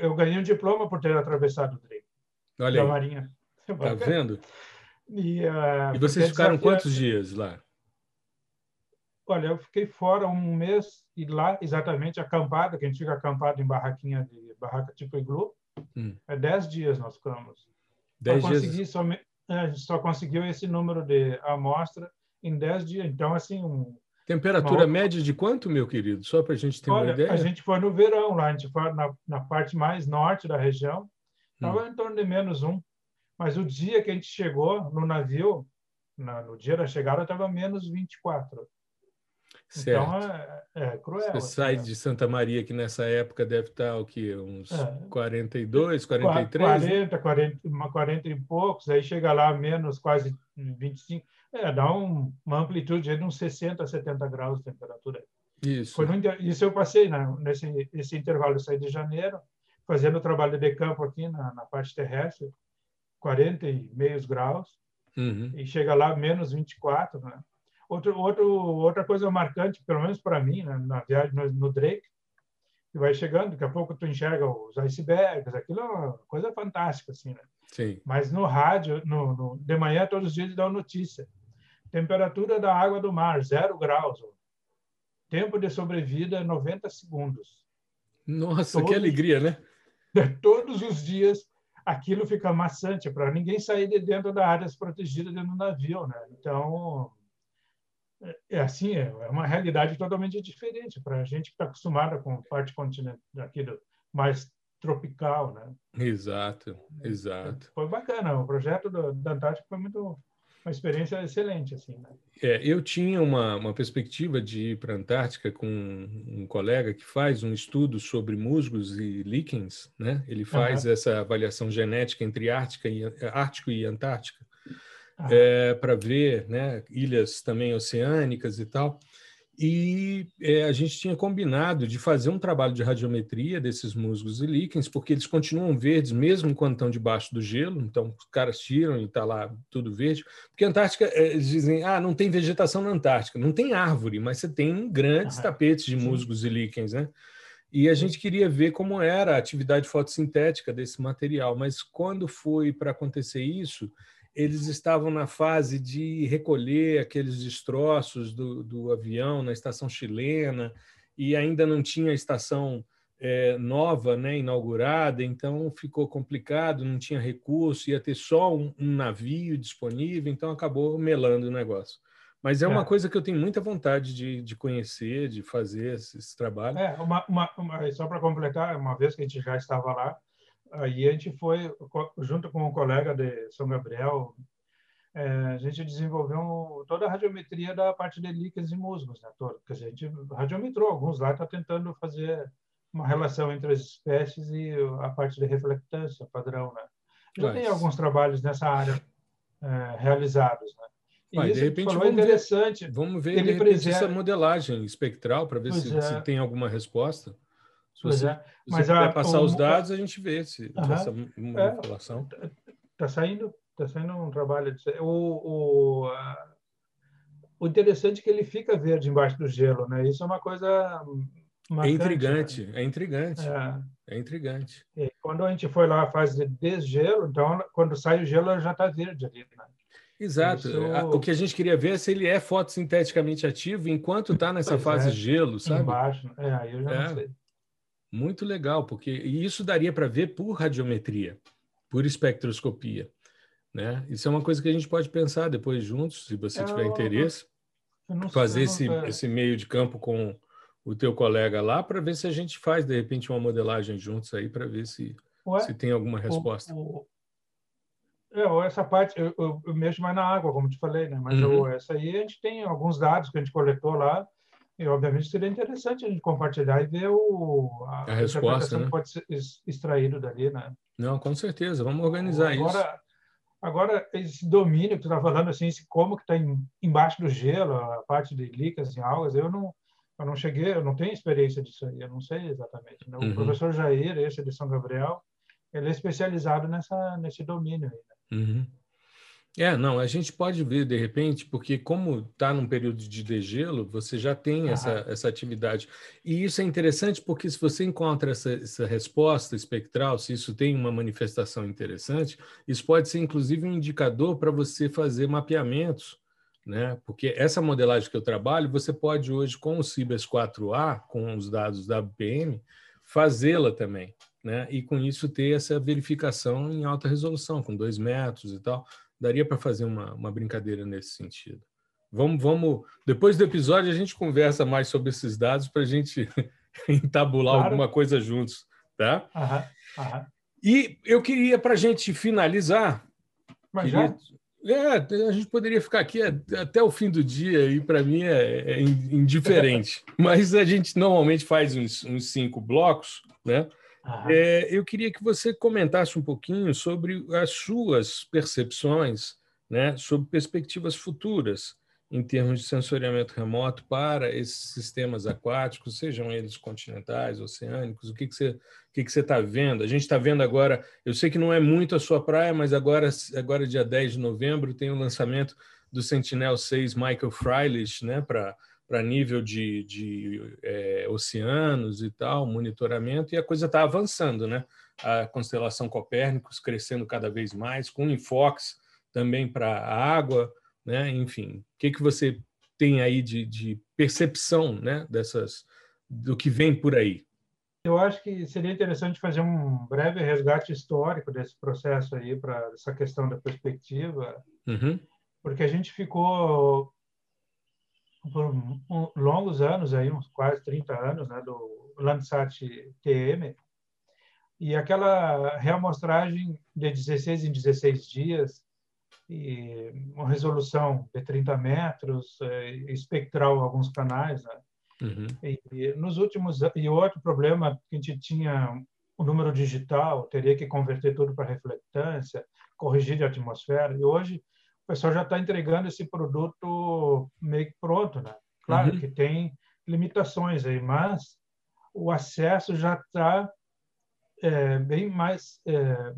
eu ganhei um diploma por ter atravessado o Drake. Olha da Marinha. Tá vendo? E, uh, e vocês ficaram quantos dias lá? Olha, eu fiquei fora um mês e lá exatamente acampado, que a gente fica acampado em barraquinha de barraca tipo iglu. Hum. É dez dias nós ficamos. Dez só dias. Só, a gente só conseguiu esse número de amostra em dez dias. Então, assim, um, Temperatura média de quanto, meu querido? Só para a gente ter Olha, uma ideia. A gente foi no verão lá, a gente foi na, na parte mais norte da região, estava hum. em torno de menos um. Mas o dia que a gente chegou no navio, na, no dia da chegada, estava menos 24. Certo. Então é, é cruel. Você assim, sai né? de Santa Maria, que nessa época deve estar o quê? Uns é. 42, 43? 40, né? 40, 40 e poucos, aí chega lá menos quase 25. É, dá um, uma amplitude de uns 60, 70 graus de temperatura. Isso. Foi no, isso eu passei né, nesse esse intervalo. Eu saí de janeiro, fazendo trabalho de campo aqui na, na parte terrestre, 40 e meios graus, uhum. e chega lá menos 24. Né? Outro, outro, outra coisa marcante, pelo menos para mim, né, na viagem no, no Drake, que vai chegando, daqui a pouco tu enxerga os icebergs, aquilo é uma coisa fantástica, assim, né? Sim. Mas no rádio, no, no, de manhã, todos os dias, dá notícia. Temperatura da água do mar, zero graus. Tempo de sobrevida, 90 segundos. Nossa, todos, que alegria, né? *laughs* Todos os dias, aquilo fica maçante para ninguém sair de dentro da área protegida dentro do navio, né? Então, é, é assim, é, é uma realidade totalmente diferente para a gente que está acostumada com parte continental, aqui do, mais tropical, né? Exato, exato. Foi bacana, o projeto da Antártica foi muito uma experiência excelente assim. Né? É, eu tinha uma, uma perspectiva de ir para a Antártica com um colega que faz um estudo sobre musgos e líquens, né? Ele faz uhum. essa avaliação genética entre Ártica e, Ártico e Antártica. Uhum. É, para ver né, ilhas também oceânicas e tal. E é, a gente tinha combinado de fazer um trabalho de radiometria desses musgos e líquens, porque eles continuam verdes mesmo quando estão debaixo do gelo, então os caras tiram e está lá tudo verde. Porque a Antártica, é, eles dizem, ah, não tem vegetação na Antártica, não tem árvore, mas você tem grandes tapetes de musgos e líquens, né? E a gente queria ver como era a atividade fotossintética desse material, mas quando foi para acontecer isso, eles estavam na fase de recolher aqueles destroços do, do avião na estação chilena e ainda não tinha estação é, nova, né, inaugurada, então ficou complicado, não tinha recurso, ia ter só um, um navio disponível, então acabou melando o negócio. Mas é uma é. coisa que eu tenho muita vontade de, de conhecer, de fazer esse, esse trabalho. É, uma, uma, uma só para completar, uma vez que a gente já estava lá, Aí a gente foi, junto com um colega de São Gabriel, é, a gente desenvolveu toda a radiometria da parte de líquidos e musgos, né? Todo, que a gente radiometrou alguns lá, está tentando fazer uma relação entre as espécies e a parte de reflectância padrão, né? Já tem alguns trabalhos nessa área é, realizados, né? E Vai, isso de repente, falou é vamos interessante. Ver, vamos ver ele repente, essa modelagem espectral para ver se, é. se, tem alguma resposta. Se pois você, é. Mas se a, passar o, os dados, a gente vê se uh -huh. essa manipulação. Está tá saindo, tá saindo um trabalho. De, o, o, o interessante é que ele fica verde embaixo do gelo, né? Isso é uma coisa Marcante, é intrigante, né? é intrigante. É. é intrigante. E quando a gente foi lá a fase de desgelo, então quando sai o gelo já está verde ali. Né? Exato. Isso... O que a gente queria ver é se ele é fotossinteticamente ativo enquanto está nessa pois fase é. gelo, sabe? Embaixo. É, aí eu já é. não sei. Muito legal, porque isso daria para ver por radiometria, por espectroscopia. Né? Isso é uma coisa que a gente pode pensar depois juntos, se você tiver interesse. fazer esse, esse meio de campo com o teu colega lá para ver se a gente faz, de repente, uma modelagem juntos aí para ver se, Ué? se tem alguma resposta. O, o... É, essa parte, eu, eu, eu, mexo mais na água, como te falei, né? Mas uhum. eu, essa aí a gente tem alguns dados que a gente coletou lá e, obviamente, seria interessante a gente compartilhar e ver o, a, a resposta né? que pode ser extraído dali, né? Não, com certeza. Vamos organizar agora, isso. Agora, esse domínio que tu está falando, assim, esse como que está embaixo do gelo, a parte de licas e algas, eu não eu não cheguei, eu não tenho experiência disso aí, eu não sei exatamente. Né? O uhum. professor Jair, esse de São Gabriel, ele é especializado nessa nesse domínio aí. Né? Uhum. É, não, a gente pode ver de repente, porque como está num período de degelo, você já tem essa, essa atividade. E isso é interessante porque se você encontra essa, essa resposta espectral, se isso tem uma manifestação interessante, isso pode ser inclusive um indicador para você fazer mapeamentos né? Porque essa modelagem que eu trabalho, você pode hoje com o Cibers 4A, com os dados da WPM, fazê-la também, né? E com isso ter essa verificação em alta resolução, com dois metros e tal. Daria para fazer uma, uma brincadeira nesse sentido. Vamos, vamos. Depois do episódio a gente conversa mais sobre esses dados para a gente *laughs* entabular claro. alguma coisa juntos, tá? Aham, aham. E eu queria para a gente finalizar. Mas queria... já? É, a gente poderia ficar aqui até o fim do dia e para mim é, é, indiferente. *laughs* Mas a gente normalmente faz uns, uns cinco blocos, né? É, eu queria que você comentasse um pouquinho sobre as suas percepções, né, sobre perspectivas futuras em termos de sensoriamento remoto para esses sistemas aquáticos, sejam eles continentais, oceânicos, o que, que você está vendo? A gente está vendo agora, eu sei que não é muito a sua praia, mas agora, agora dia 10 de novembro, tem o lançamento do Sentinel-6 Michael Freilich, né, para nível de, de é, oceanos e tal, monitoramento, e a coisa está avançando, né? A constelação Copérnicos crescendo cada vez mais, com enfoques também para a água, né? Enfim, o que, que você tem aí de, de percepção né? dessas do que vem por aí? Eu acho que seria interessante fazer um breve resgate histórico desse processo aí para essa questão da perspectiva, uhum. porque a gente ficou por longos anos aí, uns quase 30 anos, né, do Landsat TM, e aquela reamostragem de 16 em 16 dias e uma resolução de 30 metros, é, espectral alguns canais. Né? Uhum. E, e, nos últimos e outro problema que a gente tinha o número digital, teria que converter tudo para reflectância, corrigir de atmosfera. E hoje o pessoal já está entregando esse produto meio que pronto, né? Claro uhum. que tem limitações aí, mas o acesso já está é, bem mais é,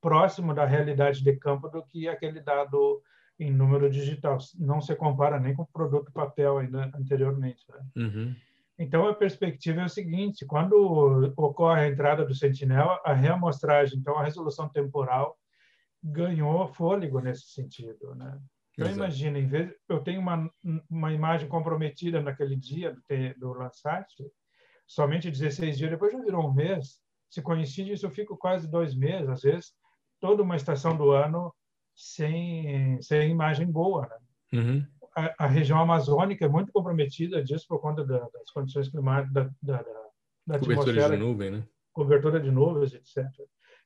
próximo da realidade de campo do que aquele dado em número digital. Não se compara nem com o produto papel ainda anteriormente. Né? Uhum. Então, a perspectiva é o seguinte: quando ocorre a entrada do Sentinel, a reamostragem, então a resolução temporal, ganhou fôlego nesse sentido. Né? Então, imagina, em vez eu tenho uma, uma imagem comprometida naquele dia do, do Landsat, somente 16 dias, depois já virou um mês. Se coincide isso, eu fico quase dois meses, às vezes, toda uma estação do ano sem, sem imagem boa. Né? Uhum. A, a, região amazônica é muito comprometida disso por conta da, das condições climáticas, da, da, da cobertura de nuvem, né? Cobertura de nuvens, etc.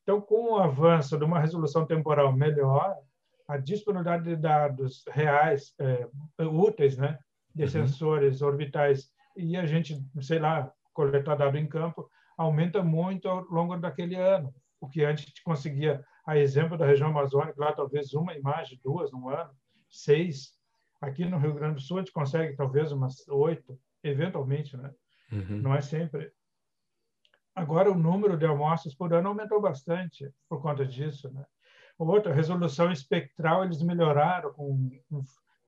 Então, com o avanço de uma resolução temporal melhor, a disponibilidade de dados reais, é, úteis, né, de uhum. sensores orbitais, e a gente, sei lá, coletar dado em campo, aumenta muito ao longo daquele ano. O que antes conseguia, a exemplo da região amazônica, lá talvez uma imagem, duas no ano, seis. Aqui no Rio Grande do Sul a gente consegue talvez umas oito, eventualmente, né? Uhum. Não é sempre. Agora o número de amostras por ano aumentou bastante por conta disso, né? Outra, resolução espectral eles melhoraram com, com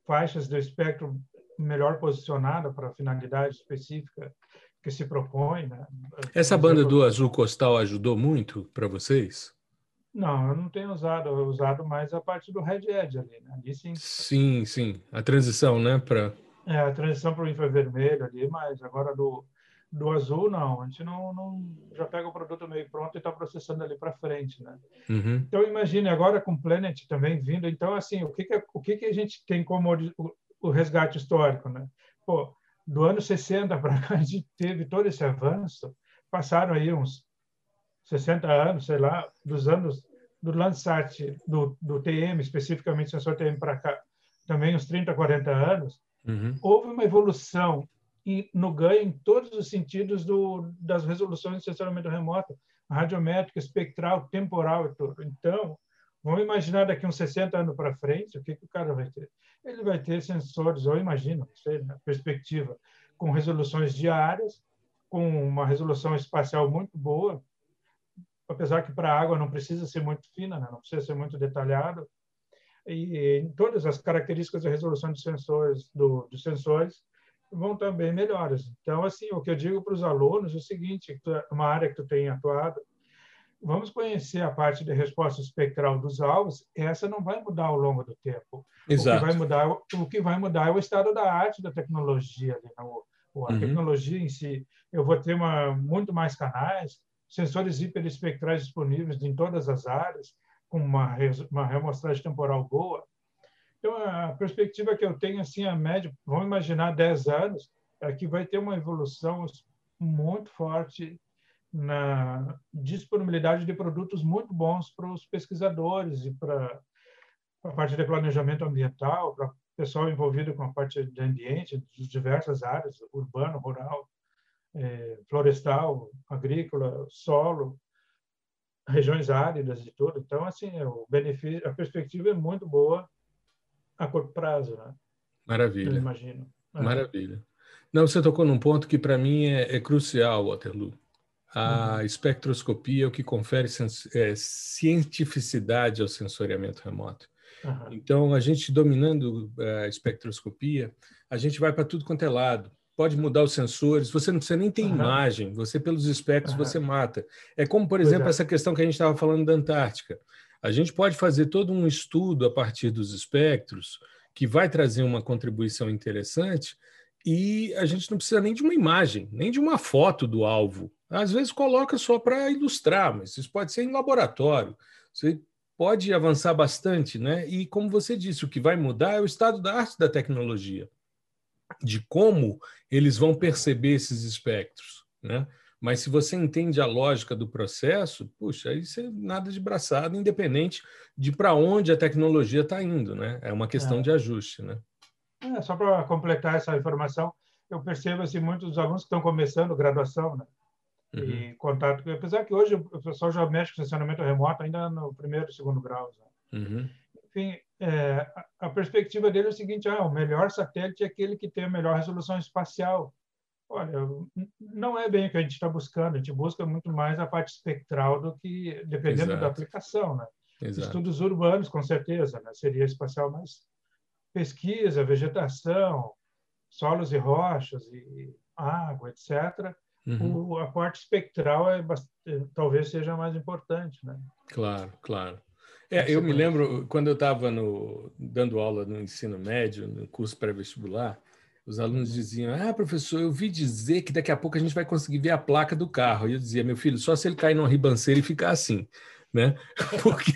faixas do espectro melhor posicionada para a finalidade específica que se propõe. Né? Essa banda do azul costal ajudou muito para vocês? Não, eu não tenho usado, eu usado mais a parte do Red Edge ali, né? Ali sim. Sim, sim. A transição, né? Pra... É, a transição para o infravermelho ali, mas agora do, do azul, não. A gente não, não já pega o produto meio pronto e está processando ali para frente, né? Uhum. Então, imagine agora com Planet também vindo. Então, assim, o que, que, o que, que a gente tem como o, o resgate histórico, né? Pô, do ano 60 para cá, a gente teve todo esse avanço, passaram aí uns 60 anos, sei lá, dos anos do Landsat, do, do TM, especificamente sensor TM para cá, também uns 30, 40 anos, uhum. houve uma evolução no ganho em todos os sentidos do, das resoluções de sensoramento remoto, radiométrica, espectral, temporal e tudo. Então, vamos imaginar daqui uns 60 anos para frente, o que, que o cara vai ter? ele vai ter sensores, eu imagino, sei, na perspectiva, com resoluções diárias, com uma resolução espacial muito boa, apesar que para a água não precisa ser muito fina, né? não precisa ser muito detalhado, e todas as características de resolução de sensores do, dos sensores vão também melhores. Então, assim, o que eu digo para os alunos é o seguinte: é uma área que tu tem atuado, vamos conhecer a parte de resposta espectral dos alvos, essa não vai mudar ao longo do tempo. Exato. O que vai mudar, o que vai mudar é o estado da arte da tecnologia. Né? A uhum. tecnologia em si, eu vou ter uma, muito mais canais, sensores hiperespectrais disponíveis em todas as áreas, com uma, uma remostragem temporal boa. Então, a perspectiva que eu tenho, assim, a médio, vamos imaginar 10 anos, é que vai ter uma evolução muito forte na disponibilidade de produtos muito bons para os pesquisadores e para a parte de planejamento ambiental, para o pessoal envolvido com a parte de ambiente, de diversas áreas, urbano, rural, é, florestal, agrícola, solo, regiões áridas e tudo. Então, assim, é, o benefício, a perspectiva é muito boa a curto prazo, né? Maravilha. Eu imagino. É. Maravilha. Não, você tocou num ponto que para mim é, é crucial, Waterloo a uhum. espectroscopia é o que confere é, cientificidade ao sensoriamento remoto. Uhum. Então, a gente dominando é, a espectroscopia, a gente vai para tudo quanto é lado. Pode mudar os sensores, você não precisa nem ter uhum. imagem, você pelos espectros você mata. É como, por exemplo, é. essa questão que a gente estava falando da Antártica. A gente pode fazer todo um estudo a partir dos espectros, que vai trazer uma contribuição interessante, e a gente não precisa nem de uma imagem, nem de uma foto do alvo. Às vezes coloca só para ilustrar, mas isso pode ser em laboratório. Você pode avançar bastante, né? E como você disse, o que vai mudar é o estado da arte da tecnologia, de como eles vão perceber esses espectros, né? Mas se você entende a lógica do processo, puxa, isso é nada de braçada, independente de para onde a tecnologia está indo, né? É uma questão é. de ajuste, né? É, só para completar essa informação, eu percebo assim muitos alunos que estão começando graduação, né? uhum. e contato. Apesar que hoje o pessoal já mexe com estacionamento remoto ainda no primeiro e segundo grau. Né? Uhum. Enfim, é, a perspectiva dele é o seguinte: ah, o melhor satélite é aquele que tem a melhor resolução espacial. Olha, não é bem o que a gente está buscando. A gente busca muito mais a parte espectral do que dependendo Exato. da aplicação, né? Exato. Estudos urbanos, com certeza, né? Seria espacial, mas pesquisa, vegetação, solos e rochas e água, etc. Uhum. O, a parte espectral é bastante, talvez seja mais importante, né? Claro, claro. É, eu me lembro quando eu estava dando aula no ensino médio, no curso pré-vestibular, os alunos diziam: Ah, professor, eu vi dizer que daqui a pouco a gente vai conseguir ver a placa do carro. E eu dizia: Meu filho, só se ele cair numa ribanceira e ficar assim. Né? *laughs* Porque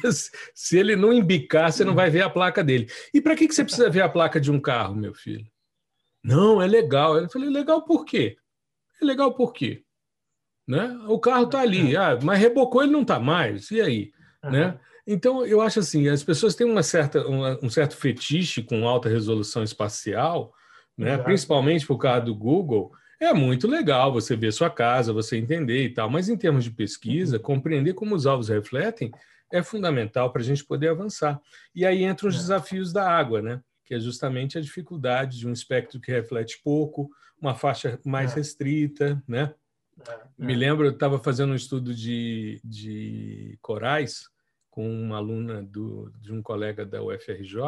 se ele não embicar, você não vai ver a placa dele. E para que, que você precisa ver a placa de um carro, meu filho? Não, é legal. Eu falei: Legal por quê? É legal por quê? Né? O carro está ali, ah, mas rebocou, ele não está mais. E aí? Uhum. Né? Então, eu acho assim, as pessoas têm uma certa, uma, um certo fetiche com alta resolução espacial, né? principalmente por causa do Google. É muito legal você ver sua casa, você entender e tal, mas em termos de pesquisa, uhum. compreender como os alvos refletem é fundamental para a gente poder avançar. E aí entram os é. desafios da água, né? que é justamente a dificuldade de um espectro que reflete pouco, uma faixa mais é. restrita. Né? É. Me lembro, eu estava fazendo um estudo de, de corais, com uma aluna do, de um colega da UFRJ.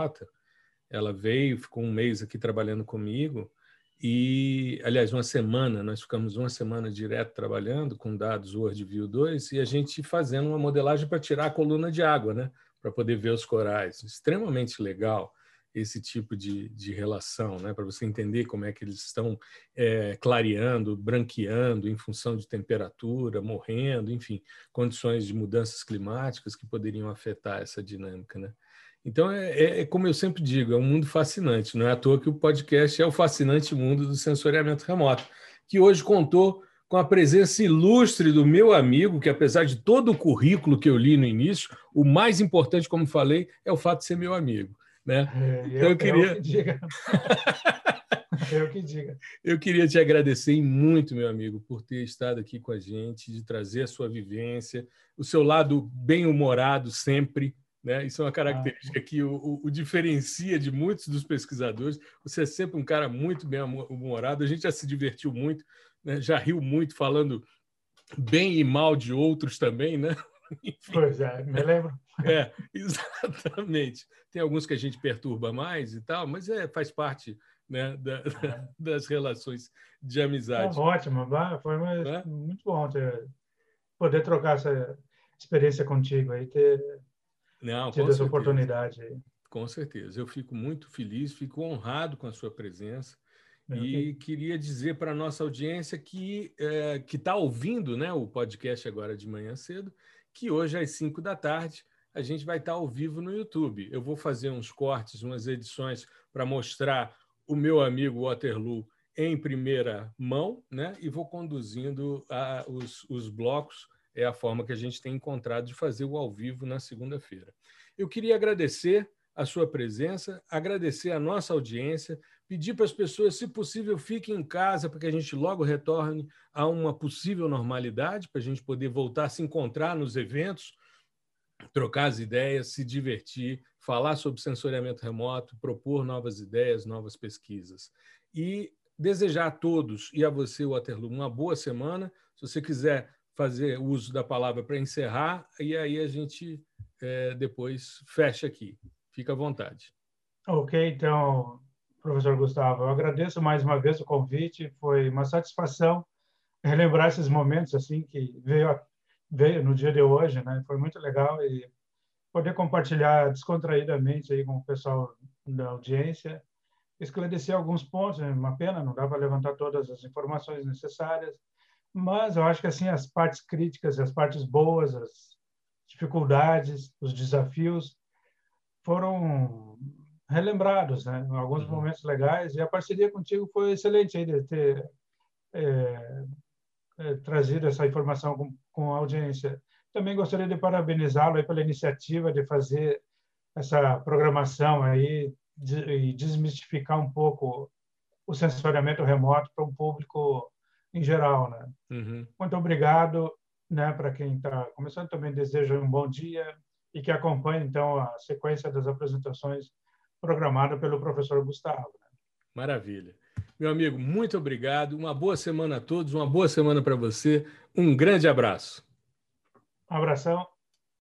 Ela veio, ficou um mês aqui trabalhando comigo e, aliás, uma semana, nós ficamos uma semana direto trabalhando com dados WorldView 2 e a gente fazendo uma modelagem para tirar a coluna de água, né? Para poder ver os corais. Extremamente legal esse tipo de, de relação, né? para você entender como é que eles estão é, clareando, branqueando em função de temperatura, morrendo, enfim, condições de mudanças climáticas que poderiam afetar essa dinâmica. Né? Então, é, é, é, como eu sempre digo, é um mundo fascinante. Não é à toa que o podcast é o fascinante mundo do sensoriamento remoto, que hoje contou com a presença ilustre do meu amigo, que apesar de todo o currículo que eu li no início, o mais importante, como falei, é o fato de ser meu amigo. Né? É, então, eu, eu queria. Eu que diga. *laughs* eu que diga. Eu queria te agradecer muito, meu amigo, por ter estado aqui com a gente, de trazer a sua vivência, o seu lado bem-humorado sempre. Né? Isso é uma característica ah. que o, o, o, diferencia de muitos dos pesquisadores. Você é sempre um cara muito bem-humorado, a gente já se divertiu muito, né? já riu muito falando bem e mal de outros também, né? *laughs* Enfim. Pois é, me lembro. É, exatamente. Tem alguns que a gente perturba mais e tal, mas é, faz parte né, da, *laughs* das relações de amizade. É ótimo, foi é? muito bom ter, poder trocar essa experiência contigo aí, ter Não, essa oportunidade. Com certeza. Eu fico muito feliz, fico honrado com a sua presença. E queria dizer para a nossa audiência que é, que está ouvindo né, o podcast agora de manhã cedo, que hoje às 5 da tarde a gente vai estar ao vivo no YouTube. Eu vou fazer uns cortes, umas edições para mostrar o meu amigo Waterloo em primeira mão, né? E vou conduzindo a, os, os blocos. É a forma que a gente tem encontrado de fazer o ao vivo na segunda-feira. Eu queria agradecer a sua presença, agradecer a nossa audiência, pedir para as pessoas, se possível, fiquem em casa para que a gente logo retorne a uma possível normalidade, para a gente poder voltar a se encontrar nos eventos, trocar as ideias, se divertir, falar sobre sensoriamento remoto, propor novas ideias, novas pesquisas. E desejar a todos e a você, Waterloo, uma boa semana. Se você quiser fazer uso da palavra para encerrar, e aí a gente é, depois fecha aqui. Fica à vontade. Ok, então, professor Gustavo, eu agradeço mais uma vez o convite. Foi uma satisfação relembrar esses momentos assim que veio veio no dia de hoje, né? Foi muito legal e poder compartilhar descontraídamente aí com o pessoal da audiência, esclarecer alguns pontos. É uma pena, não dá para levantar todas as informações necessárias, mas eu acho que assim as partes críticas, as partes boas, as dificuldades, os desafios foram relembrados, né? Alguns uhum. momentos legais e a parceria contigo foi excelente aí de ter é, é, trazido essa informação com, com a audiência. Também gostaria de parabenizá-lo pela iniciativa de fazer essa programação aí de, e desmistificar um pouco o sensoriamento remoto para o público em geral, né? Uhum. Muito obrigado, né, para quem está começando. Também desejo um bom dia e que acompanhe então a sequência das apresentações programada pelo professor Gustavo. Né? Maravilha. Meu amigo, muito obrigado. Uma boa semana a todos, uma boa semana para você. Um grande abraço. Um abração.